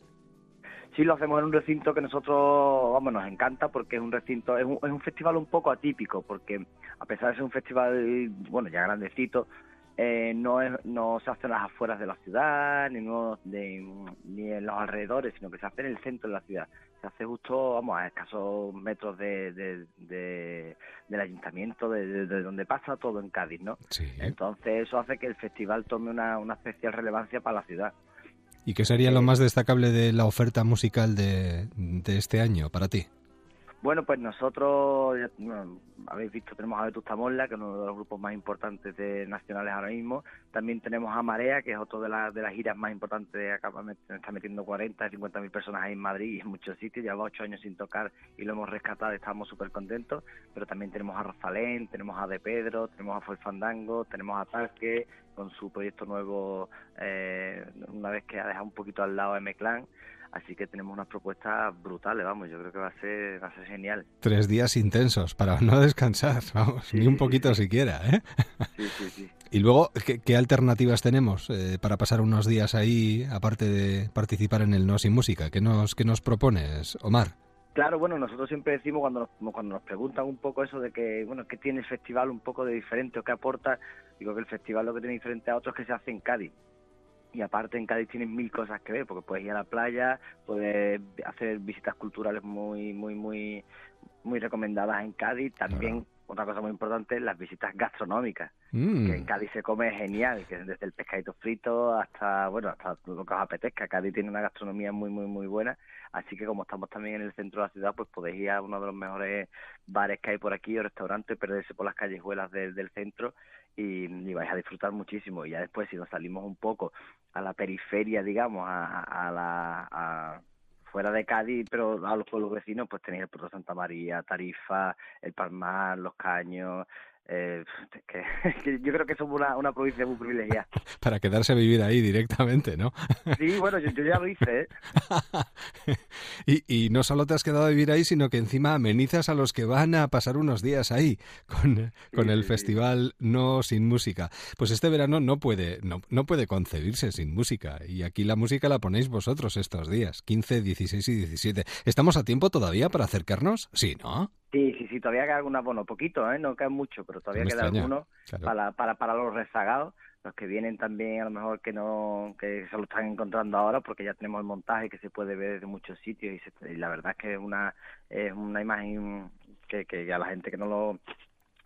Sí, lo hacemos en un recinto que nosotros, vamos, nos encanta porque es un recinto, es un, es un festival un poco atípico, porque a pesar de ser un festival, bueno, ya grandecito, eh, no, no se hace en las afueras de la ciudad, ni, ni en los alrededores, sino que se hace en el centro de la ciudad. Se hace justo, vamos, a escasos metros de, del ayuntamiento, de, donde pasa todo en Cádiz, ¿no? Entonces eso hace que el festival tome una, una especial relevancia para la ciudad. ¿Y qué sería lo eh, más destacable de la oferta musical de, de este año para ti? Bueno, pues nosotros, habéis visto, tenemos a Vetusta Morla, que es uno de los grupos más importantes de nacionales ahora mismo. También tenemos a Marea, que es otro de, las de las giras más importantes. Acá está metiendo 40, 50 mil personas ahí en Madrid y en muchos sitios. Lleva ocho años sin tocar y lo hemos rescatado estamos súper contentos. Pero también tenemos a Rosalén, tenemos a De Pedro, tenemos a Fuel Fandango, tenemos a Tarque, con su proyecto nuevo eh, una vez que ha dejado un poquito al lado M-Clan. Así que tenemos unas propuestas brutales, vamos, yo creo que va a ser, va a ser genial. Tres días intensos para no descansar, vamos, ni un poquito siquiera, ¿eh? Sí, sí, sí. Y luego, ¿qué, alternativas tenemos eh, para pasar unos días ahí, aparte de participar en el No Sin Música? ¿Qué nos, qué nos propones, Omar? Claro, bueno, nosotros siempre decimos cuando nos, cuando nos preguntan un poco eso de que, bueno, ¿qué tiene el festival un poco de diferente o qué aporta? Digo que el festival lo que tiene diferente a otros es que se hace en Cádiz y aparte en Cádiz tienes mil cosas que ver porque puedes ir a la playa puedes hacer visitas culturales muy muy muy muy recomendadas en Cádiz. También otra cosa muy importante las visitas gastronómicas mm. que en Cádiz se come genial que desde el pescadito frito hasta bueno hasta lo que os apetezca. Cádiz tiene una gastronomía muy muy muy buena así que como estamos también en el centro de la ciudad pues podéis ir a uno de los mejores bares que hay por aquí o restaurantes perderse por las callejuelas del centro y, vais a disfrutar muchísimo. Y ya después, si nos salimos un poco a la periferia, digamos, a, la. fuera de Cádiz, pero a los pueblos vecinos, pues tenéis el Puerto Santa María, Tarifa, el Palmar, Los Caños, eh, que, yo creo que somos una, una provincia muy privilegiada. Para quedarse a vivir ahí directamente, ¿no? Sí, bueno, yo, ya lo hice. ¿eh? y, y no solo te has quedado a vivir ahí, sino que encima amenizas a los que van a pasar unos días ahí con, con el festival No Sin Música. Pues este verano no puede, no, no puede concebirse sin música. Y aquí la música la ponéis vosotros estos días, 15, 16 y 17. ¿Estamos a tiempo todavía para acercarnos? Sí, ¿no? Sí, sí, sí, todavía queda alguna, bueno, poquito, ¿eh? no queda mucho, pero todavía queda alguno para, para, para los rezagados, los que vienen también a lo mejor que no, que se lo están encontrando ahora porque ya tenemos el montaje que se puede ver desde muchos sitios y, la verdad es que es una, es una imagen que, que a la gente que no lo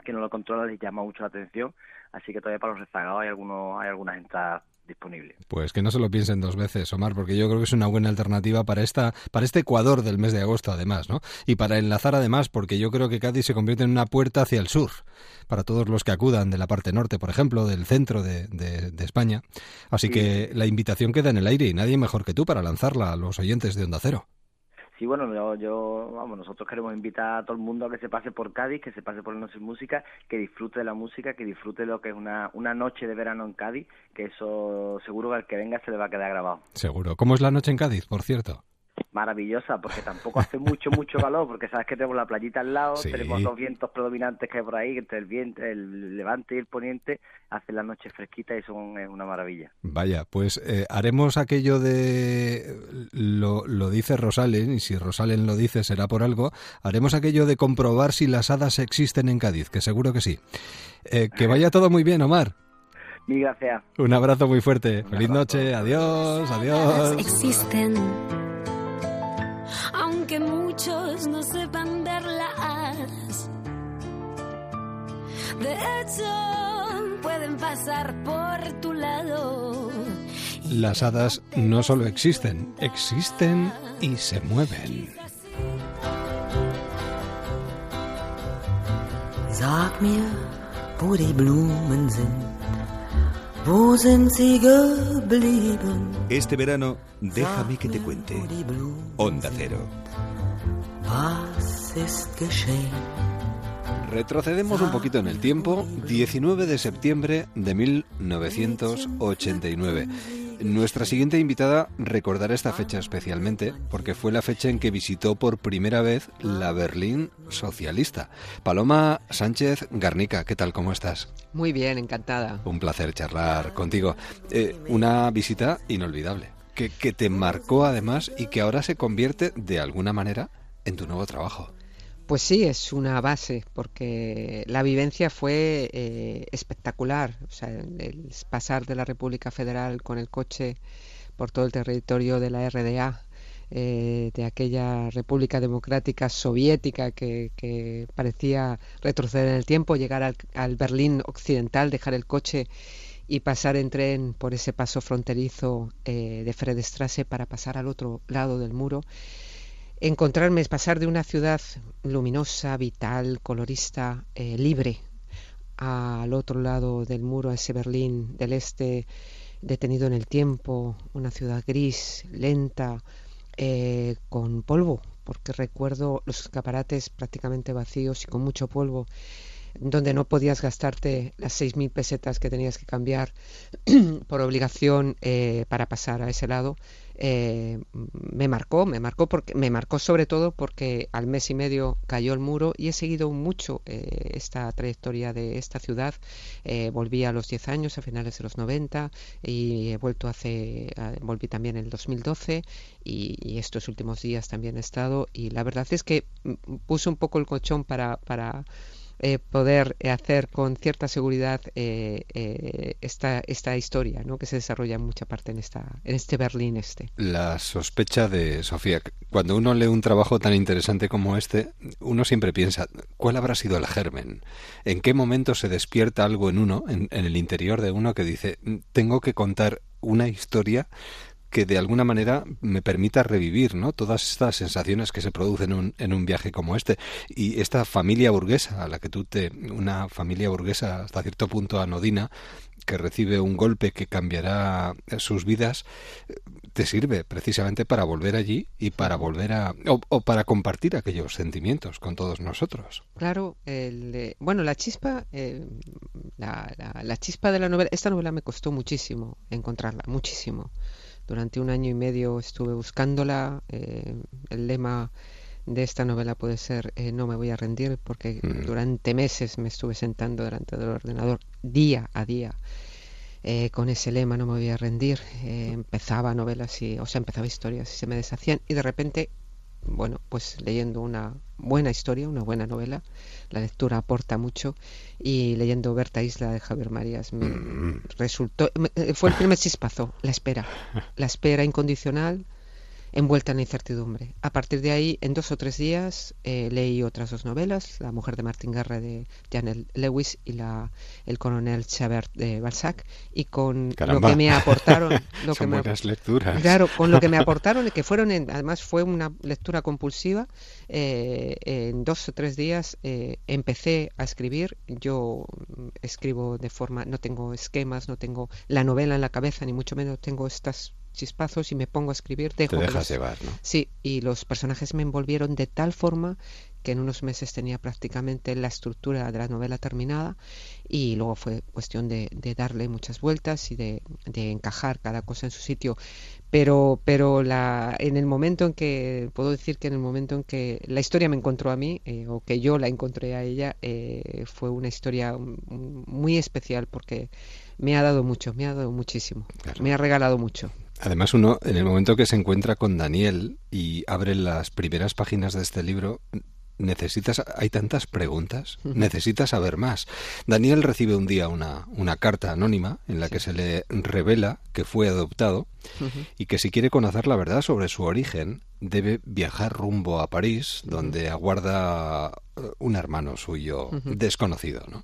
que no lo controla les llama mucho la atención, así que todavía para los rezagados hay algunos, hay algunas entradas disponible. Pues que no se lo piensen dos veces, Omar, porque yo creo que es una buena alternativa para esta para este Ecuador del mes de agosto, además, ¿no? Y para enlazar además, porque yo creo que Cádiz se convierte en una puerta hacia el sur para todos los que acudan de la parte norte, por ejemplo, del centro de, de, España. Así que la invitación queda en el aire y nadie mejor que tú para lanzarla a los oyentes de Onda Cero. Sí, bueno, yo, yo, vamos, nosotros queremos invitar a todo el mundo a que se pase por Cádiz, que se pase por Noche Música, que disfrute de la música, que disfrute lo que es una, una noche de verano en Cádiz, que eso seguro que al que venga se le va a quedar grabado. Seguro. ¿Cómo es la noche en Cádiz, por cierto? Maravillosa porque tampoco hace mucho mucho calor porque sabes que tenemos la playita al lado tenemos los vientos predominantes que hay por ahí entre el viento el levante y el poniente hace la noche fresquita y son es una maravilla vaya pues eh, haremos aquello de lo, lo dice Rosalen y si Rosalen lo dice será por algo haremos aquello de comprobar si las hadas existen en Cádiz que seguro que sí eh, que vaya todo muy bien Omar Mil gracias. Un abrazo muy fuerte. Feliz noche. Adiós. Adiós. Existen aunque muchos no sepan verlas. De hecho, pueden pasar por tu lado. Las hadas no solo existen, existen y se mueven. Sag mir, wo die Blumen sind. Este verano, déjame que te cuente. Onda Cero. Retrocedemos un poquito en el tiempo, 19 de septiembre de 1989. Nuestra siguiente invitada recordará esta fecha especialmente porque fue la fecha en que visitó por primera vez la Berlín socialista. Paloma Sánchez Garnica, ¿qué tal? ¿Cómo estás? Muy bien, encantada. Un placer charlar contigo. Eh, una visita inolvidable, que, que te marcó además y que ahora se convierte de alguna manera en tu nuevo trabajo. Pues sí, es una base, porque la vivencia fue eh, espectacular. O sea, el pasar de la República Federal con el coche por todo el territorio de la RDA, eh, de aquella República Democrática Soviética que, parecía retroceder en el tiempo, llegar al, Berlín Occidental, dejar el coche y pasar en tren por ese paso fronterizo eh, de Fredstrasse para pasar al otro lado del muro encontrarme, es pasar de una ciudad luminosa, vital, colorista, eh, libre, al otro lado del muro, a ese Berlín del Este detenido en el tiempo, una ciudad gris, lenta, eh, con polvo, porque recuerdo los escaparates prácticamente vacíos y con mucho polvo. donde no podías gastarte las 6.000 pesetas que tenías que cambiar por obligación eh, para pasar a ese lado, eh, me marcó, me marcó porque me marcó sobre todo porque al mes y medio cayó el muro y he seguido mucho eh, esta trayectoria de esta ciudad. Eh, volví a los 10 años, a finales de los 90 y he vuelto hace, volví también en el 2012 y, y, estos últimos días también he estado y la verdad es que mm, puse un poco el colchón para, para eh, poder hacer con cierta seguridad eh, eh, esta, esta historia ¿no? que se desarrolla en mucha parte en, esta, en este Berlín este. La sospecha de Sofía, cuando uno lee un trabajo tan interesante como este, uno siempre piensa, ¿cuál habrá sido el germen? ¿En qué momento se despierta algo en uno, en el interior de uno, que dice, tengo que contar una historia que de alguna manera me permita revivir ¿no? todas estas sensaciones que se producen en un, en un viaje como este. Y esta familia burguesa, a la que tú te. una familia burguesa hasta cierto punto anodina, que recibe un golpe que cambiará sus vidas, te sirve precisamente para volver allí y para volver a. o, para compartir aquellos sentimientos con todos nosotros. Claro, el, bueno, la chispa, eh, la, la chispa de la novela, esta novela me costó muchísimo encontrarla, muchísimo durante un año y medio estuve buscándola. Eh, el lema de esta novela puede ser eh, No me voy a rendir, porque mm. durante meses me estuve sentando delante del ordenador día a día. Eh, con ese lema no me voy a rendir empezaba novelas y o sea empezaba historias y se me deshacían y de repente bueno, pues leyendo una buena historia, una buena novela, la lectura aporta mucho. Y leyendo Berta Isla de Javier Marías me mm. resultó, eh, fue el primer chispazo, la espera, la espera incondicional, envuelta en la incertidumbre. A partir de ahí, en dos o tres días, eh, leí otras dos novelas, La mujer de Martin Guerre de Janelle Lewis y la El coronel Chabert de Balzac, y con lo que me aportaron... Lo que buenas lecturas. Claro, con lo que me aportaron, que fueron, además fue una lectura compulsiva, eh, en dos o tres días eh, empecé a escribir. Yo escribo de forma, no tengo esquemas, no tengo la novela en la cabeza, ni mucho menos tengo estas chispazos y me pongo a escribir. Dejo Te dejas llevar, ¿no? Sí, y los personajes me envolvieron de tal forma que en unos meses tenía prácticamente la estructura de la novela terminada y luego fue cuestión de, darle muchas vueltas y de, encajar cada cosa en su sitio. Pero, pero la, en el momento en que, puedo decir que en el momento en que la historia me encontró a mí, eh, o que yo la encontré a ella, eh, fue una historia muy especial porque me ha dado mucho, me ha dado muchísimo, me ha regalado mucho. Además, uno, en el momento que se encuentra con Daniel y abre las primeras páginas de este libro, necesitas, hay tantas preguntas, necesitas saber más. Daniel recibe un día una, una carta anónima en la que se le revela que fue adoptado y que si quiere conocer la verdad sobre su origen, debe viajar rumbo a París, donde aguarda uh, un hermano suyo desconocido, ¿no?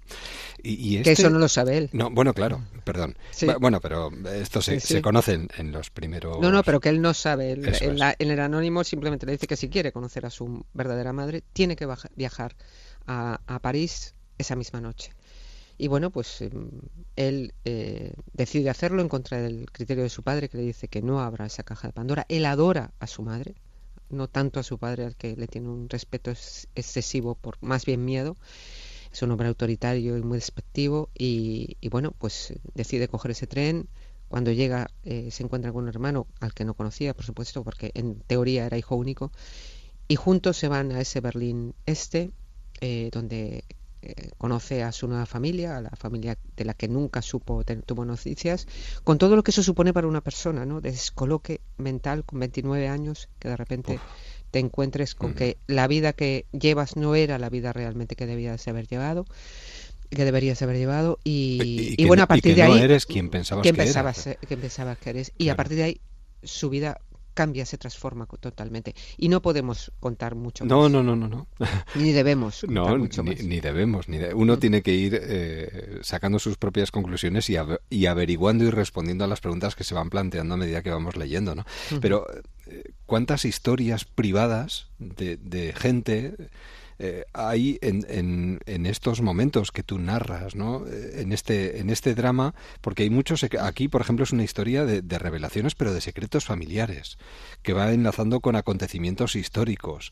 Y, Que eso este no lo sabe él. No, bueno, claro, perdón. Bueno, pero esto se, se conoce en, los primeros... No, no, pero que él no sabe. en, el anónimo simplemente le dice que si quiere conocer a su verdadera madre, tiene que viajar a, a París esa misma noche. Y bueno, pues em, él eh, decide hacerlo en contra del criterio de su padre, que le dice que no abra esa caja de Pandora. Él adora a su madre, no tanto a su padre, al que le tiene un respeto excesivo, por más bien miedo. Es un hombre autoritario y muy despectivo. Y, bueno, pues decide coger ese tren. Cuando llega, eh, se encuentra con un hermano al que no conocía, por supuesto, porque en teoría era hijo único. Y juntos se van a ese Berlín este, eh, donde eh, conoce a su nueva familia, a la familia de la que nunca supo, tuvo noticias, con todo lo que eso supone para una persona, ¿no? Descoloque mental con 29 años, que de repente te encuentres con que la vida que llevas no era la vida realmente que debías haber llevado que deberías haber llevado y, y, bueno a partir de ahí eres quien pensabas que, pensabas, pensabas que eres y a partir de ahí su vida cambia, se transforma totalmente. Y no podemos contar mucho no, más. No, no, no, no. Ni debemos. no, ni, debemos. Ni Uno tiene que ir eh, sacando sus propias conclusiones y, y, averiguando y respondiendo a las preguntas que se van planteando a medida que vamos leyendo, ¿no? Pero, eh, ¿cuántas historias privadas de, de gente eh, hay en, en, estos momentos que tú narras, ¿no? Eh, en este, en este drama, porque hay muchos, aquí por ejemplo es una historia de, de revelaciones, pero de secretos familiares, que va enlazando con acontecimientos históricos,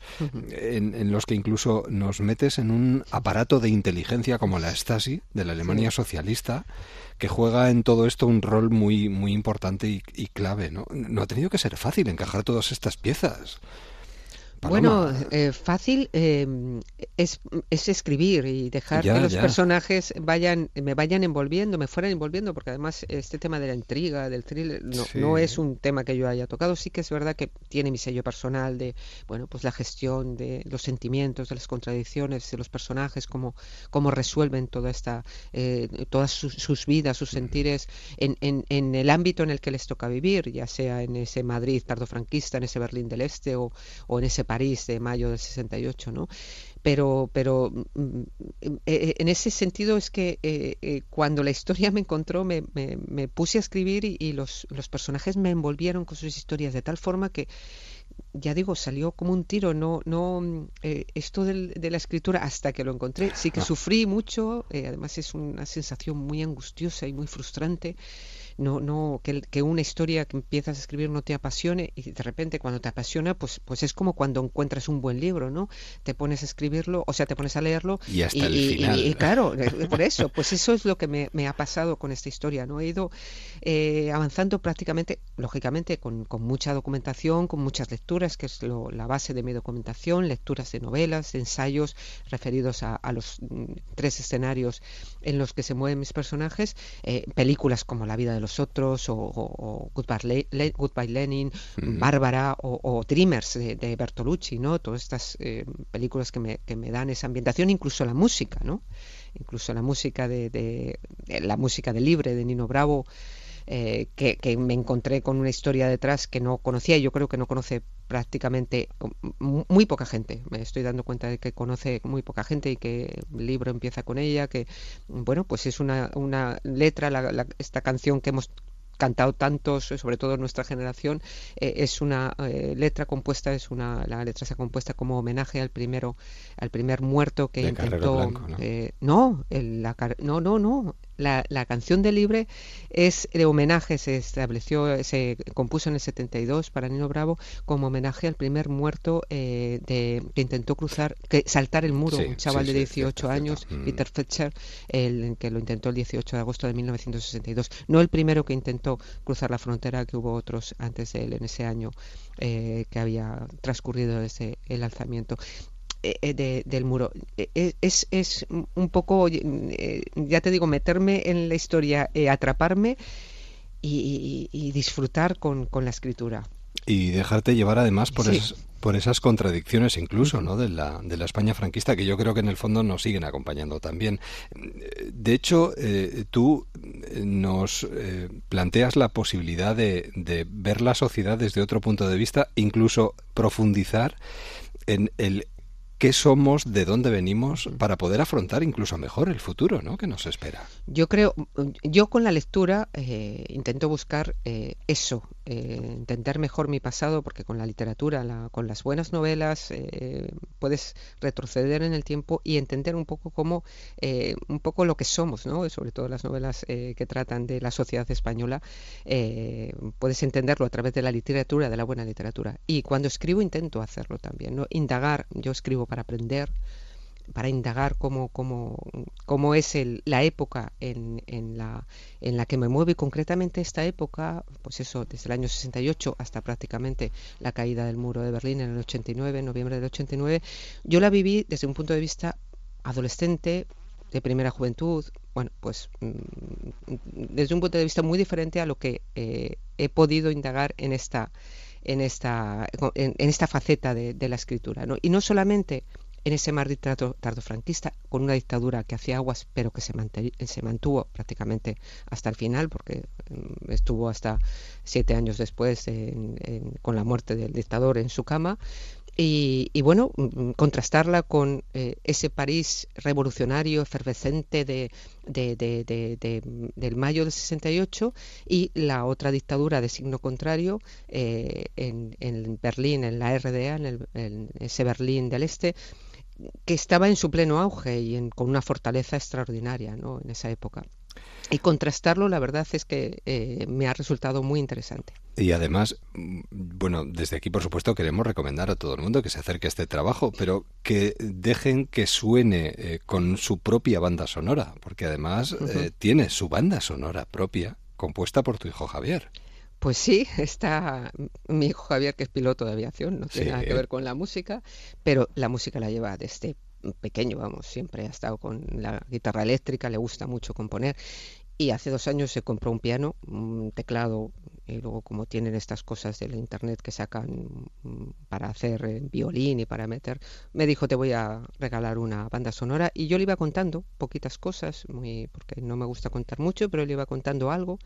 en, en, los que incluso nos metes en un aparato de inteligencia como la Stasi de la Alemania socialista, que juega en todo esto un rol muy, muy importante y, y clave, ¿no? No ha tenido que ser fácil encajar todas estas piezas. Bueno, eh, fácil eh, es, es, escribir y dejar que los personajes vayan, me vayan envolviendo, me fueran envolviendo, porque además este tema de la intriga, del thriller, no, no, es un tema que yo haya tocado. Sí que es verdad que tiene mi sello personal de, bueno, pues la gestión de los sentimientos, de las contradicciones de los personajes, cómo, cómo resuelven toda esta, eh, todas sus, vidas, sus sentires en, en, en, el ámbito en el que les toca vivir, ya sea en ese Madrid tardofranquista, en ese Berlín del Este o, o en ese París de mayo del 68, ¿no? Pero, pero mm, mm, eh, en ese sentido es que eh, eh, cuando la historia me encontró me, puse a escribir y, los, personajes me envolvieron con sus historias de tal forma que ya digo, salió como un tiro, no, no, esto de la escritura hasta que lo encontré, sí que sufrí mucho, además es una sensación muy angustiosa y muy frustrante, no, no, que, que, una historia que empiezas a escribir no te apasione y de repente cuando te apasiona, pues, pues es como cuando encuentras un buen libro, ¿no? Te pones a escribirlo, o sea, te pones a leerlo y hasta el final. Y, claro, eh, por eso, pues eso es lo que me, me ha pasado con esta historia, ¿no? He ido eh, avanzando prácticamente, lógicamente, con, con, mucha documentación, con muchas lecturas, que es lo, la base de mi documentación, lecturas de novelas, de ensayos referidos a, a los mm, tres escenarios en los que se mueven mis personajes, eh, películas como La vida de los otros o, Goodbye, Lenin, Bárbara o, Dreamers de, Bertolucci, ¿no? Todas estas eh, películas que me, que me dan esa ambientación, incluso la música, ¿no? Incluso la música de, de la música de Libre de Nino Bravo eh, que, me encontré con una historia detrás que no conocía y yo creo que no conoce prácticamente muy poca gente. Me estoy dando cuenta de que conoce muy poca gente y que el libro empieza con ella, que bueno, pues es una, una letra, esta canción que hemos cantado tantos, sobre todo en nuestra generación, eh, es una eh, letra compuesta, es una la letra se ha compuesta como homenaje al primero, al primer muerto que intentó. ¿no? Eh, no, la, no, no, no. La, la, canción de Libre es de homenaje, se estableció, se compuso en el 72 para Nino Bravo como homenaje al primer muerto de, que intentó cruzar, que saltar el muro, un chaval de 18 años, mm. Peter Fletcher, el, que lo intentó el 18 de agosto de 1962. No el primero que intentó cruzar la frontera, que hubo otros antes de él en ese año eh, que había transcurrido desde el alzamiento. Eh, eh, del muro. Es, es, un poco, ya te digo, meterme en la historia, atraparme y, disfrutar con, con la escritura. Y dejarte llevar además por, por esas contradicciones incluso ¿no? de, la, de la España franquista que yo creo que en el fondo nos siguen acompañando también. De hecho, eh, tú eh, nos eh, planteas la posibilidad de, de ver la sociedad desde otro punto de vista, incluso profundizar en el qué somos, de dónde venimos, para poder afrontar incluso mejor el futuro, ¿no? Que nos espera. Yo creo, yo con la lectura eh, intento buscar eh, eso, eh, entender mejor mi pasado, porque con la literatura, con las buenas novelas, puedes retroceder en el tiempo y entender un poco cómo, un poco lo que somos, ¿no? Sobre todo las novelas que tratan de la sociedad española, puedes entenderlo a través de la literatura, de la buena literatura. Y cuando escribo intento hacerlo también, ¿no? Indagar, yo escribo para aprender, para indagar cómo, es la época en, en, la, en la que me muevo. Y concretamente esta época, pues eso, desde el año 68 hasta prácticamente la caída del muro de Berlín en el 89, noviembre del 89, yo la viví desde un punto de vista adolescente, de primera juventud, bueno, pues mm, desde un punto de vista muy diferente a lo que eh, he podido indagar en esta en esta, en, esta faceta de, la escritura. Y no solamente en ese Madrid tardofranquista, con una dictadura que hacía aguas, pero que se, mantuvo prácticamente hasta el final, porque mm, estuvo hasta siete años después con la muerte del dictador en su cama, y, bueno, mm, mm, contrastarla con eh, ese París revolucionario, efervescente de, del mayo del 68 y la otra dictadura de signo contrario eh, en, en, Berlín, en la RDA, en, ese Berlín del Este, que estaba en su pleno auge y con una fortaleza extraordinaria ¿no? en esa época. Y contrastarlo, la verdad es que eh, me ha resultado muy interesante. Y además, bueno, desde aquí por supuesto queremos recomendar a todo el mundo que se acerque a este trabajo, pero que dejen que suene eh, con su propia banda sonora, porque además eh, tiene su banda sonora propia compuesta por tu hijo Javier. Pues sí, está mi hijo Javier, que es piloto de aviación, no tiene nada que ver con la música, pero la música la lleva desde pequeño, vamos, siempre ha estado con la guitarra eléctrica, le gusta mucho componer. Y hace dos años se compró un piano, un teclado, y luego como tienen estas cosas de la internet que sacan mm, para hacer eh, violín y para meter, me dijo te voy a regalar una banda sonora y yo le iba contando poquitas cosas, muy, porque no me gusta contar mucho, pero le iba contando algo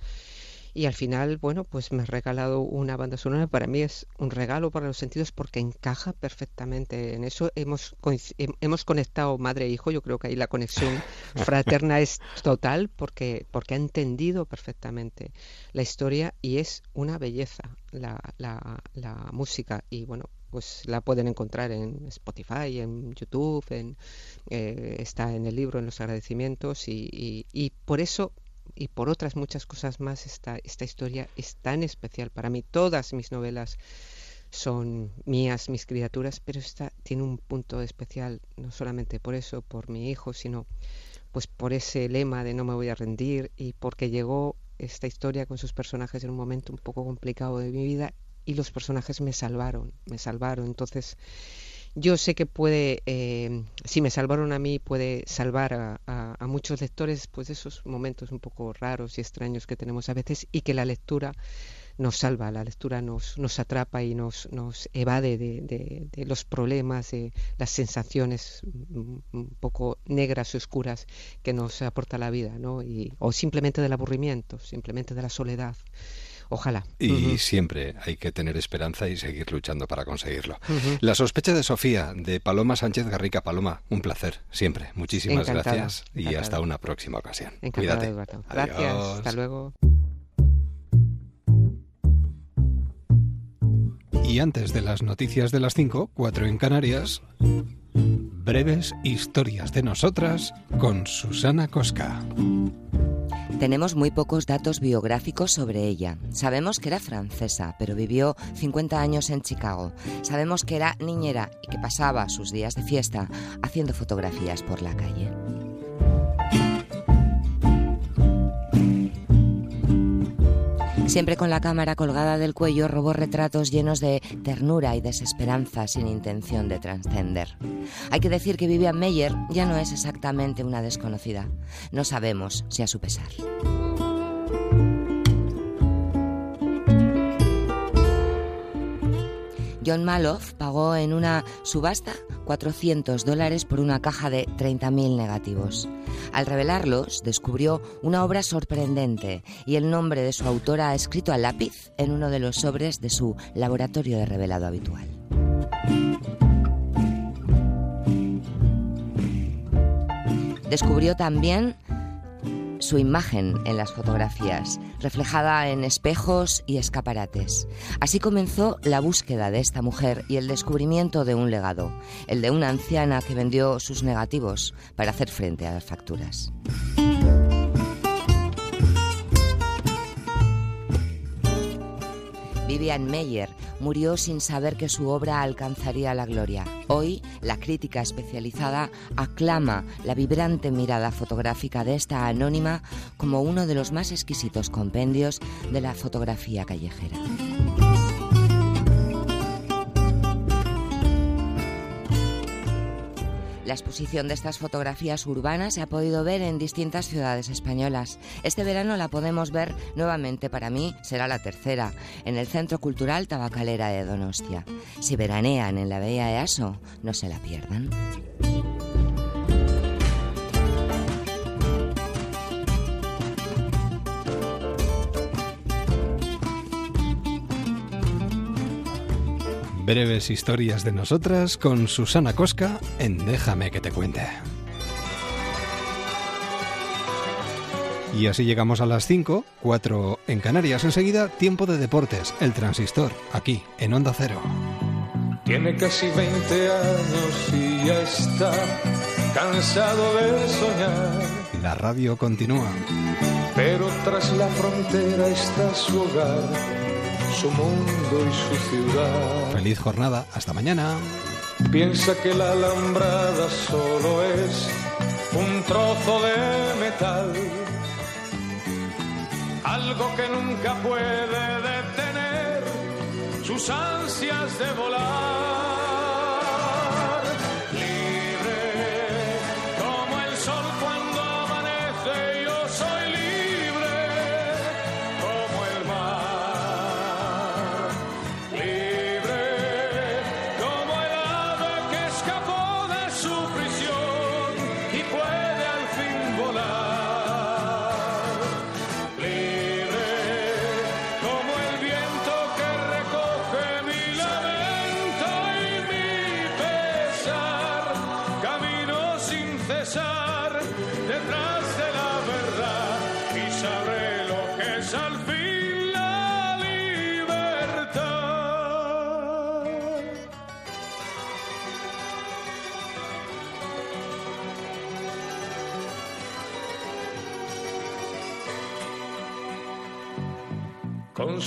y al final, bueno, pues me ha regalado una banda sonora. Para mí es un regalo para los sentidos porque encaja perfectamente en eso. Hemos, hemos conectado madre e hijo. Yo creo que ahí la conexión fraterna es total porque, porque ha entendido perfectamente la historia y es una belleza la, la, la música. Y bueno, pues la pueden encontrar en Spotify, en YouTube, en, eh, está en el libro, en los agradecimientos y, y, y por eso y por otras muchas cosas más esta, esta historia es tan especial para mí. Todas mis novelas son mías, mis criaturas, pero esta tiene un punto especial, no solamente por eso, por mi hijo, sino pues por ese lema de no me voy a rendir y porque llegó esta historia con sus personajes en un momento un poco complicado de mi vida y los personajes me salvaron, me salvaron. Entonces, yo sé que puede, eh, si me salvaron a mí, puede salvar a, muchos lectores, pues esos momentos un poco raros y extraños que tenemos a veces y que la lectura nos salva, la lectura nos, nos atrapa y nos, nos evade de, de, los problemas, de las sensaciones un poco negras y oscuras que nos aporta la vida, ¿no? Y, o simplemente del aburrimiento, simplemente de la soledad. Ojalá. Y siempre hay que tener esperanza y seguir luchando para conseguirlo. La sospecha de Sofía, de Paloma Sánchez Garrica. Paloma, un placer, siempre. Muchísimas gracias y hasta una próxima ocasión. Cuídate. Gracias, hasta luego. Y antes de las noticias de las 5, 4 en Canarias, breves historias de nosotras con Susana Cosca. Tenemos muy pocos datos biográficos sobre ella. Sabemos que era francesa, pero vivió 50 años en Chicago. Sabemos que era niñera y que pasaba sus días de fiesta haciendo fotografías por la calle. Siempre con la cámara colgada del cuello, robó retratos llenos de ternura y desesperanza sin intención de trascender. Hay que decir que Vivian Meyer ya no es exactamente una desconocida. No sabemos si a su pesar. John Maloff pagó en una subasta 400 dólares por una caja de 30.000 negativos. Al revelarlos, descubrió una obra sorprendente y el nombre de su autora escrito a lápiz en uno de los sobres de su laboratorio de revelado habitual. Descubrió también su imagen en las fotografías, reflejada en espejos y escaparates. Así comenzó la búsqueda de esta mujer y el descubrimiento de un legado, el de una anciana que vendió sus negativos para hacer frente a las facturas. Vivian Meyer murió sin saber que su obra alcanzaría la gloria. Hoy, la crítica especializada aclama la vibrante mirada fotográfica de esta anónima como uno de los más exquisitos compendios de la fotografía callejera. La exposición de estas fotografías urbanas se ha podido ver en distintas ciudades españolas. Este verano la podemos ver nuevamente, para mí será la tercera, en el Centro Cultural Tabacalera de Donostia. Si veranean en la Bella EASO, no se la pierdan. Breves historias de nosotras con Susana Cosca en Déjame que te cuente. Y así llegamos a las 5, 4 en Canarias. Enseguida, tiempo de deportes, el transistor, aquí, en Onda Cero. Tiene casi 20 años y ya está cansado de soñar. La radio continúa. Pero tras la frontera está su hogar su mundo y su ciudad. Feliz jornada, hasta mañana. Piensa que la alambrada solo es un trozo de metal, algo que nunca puede detener sus ansias de volar.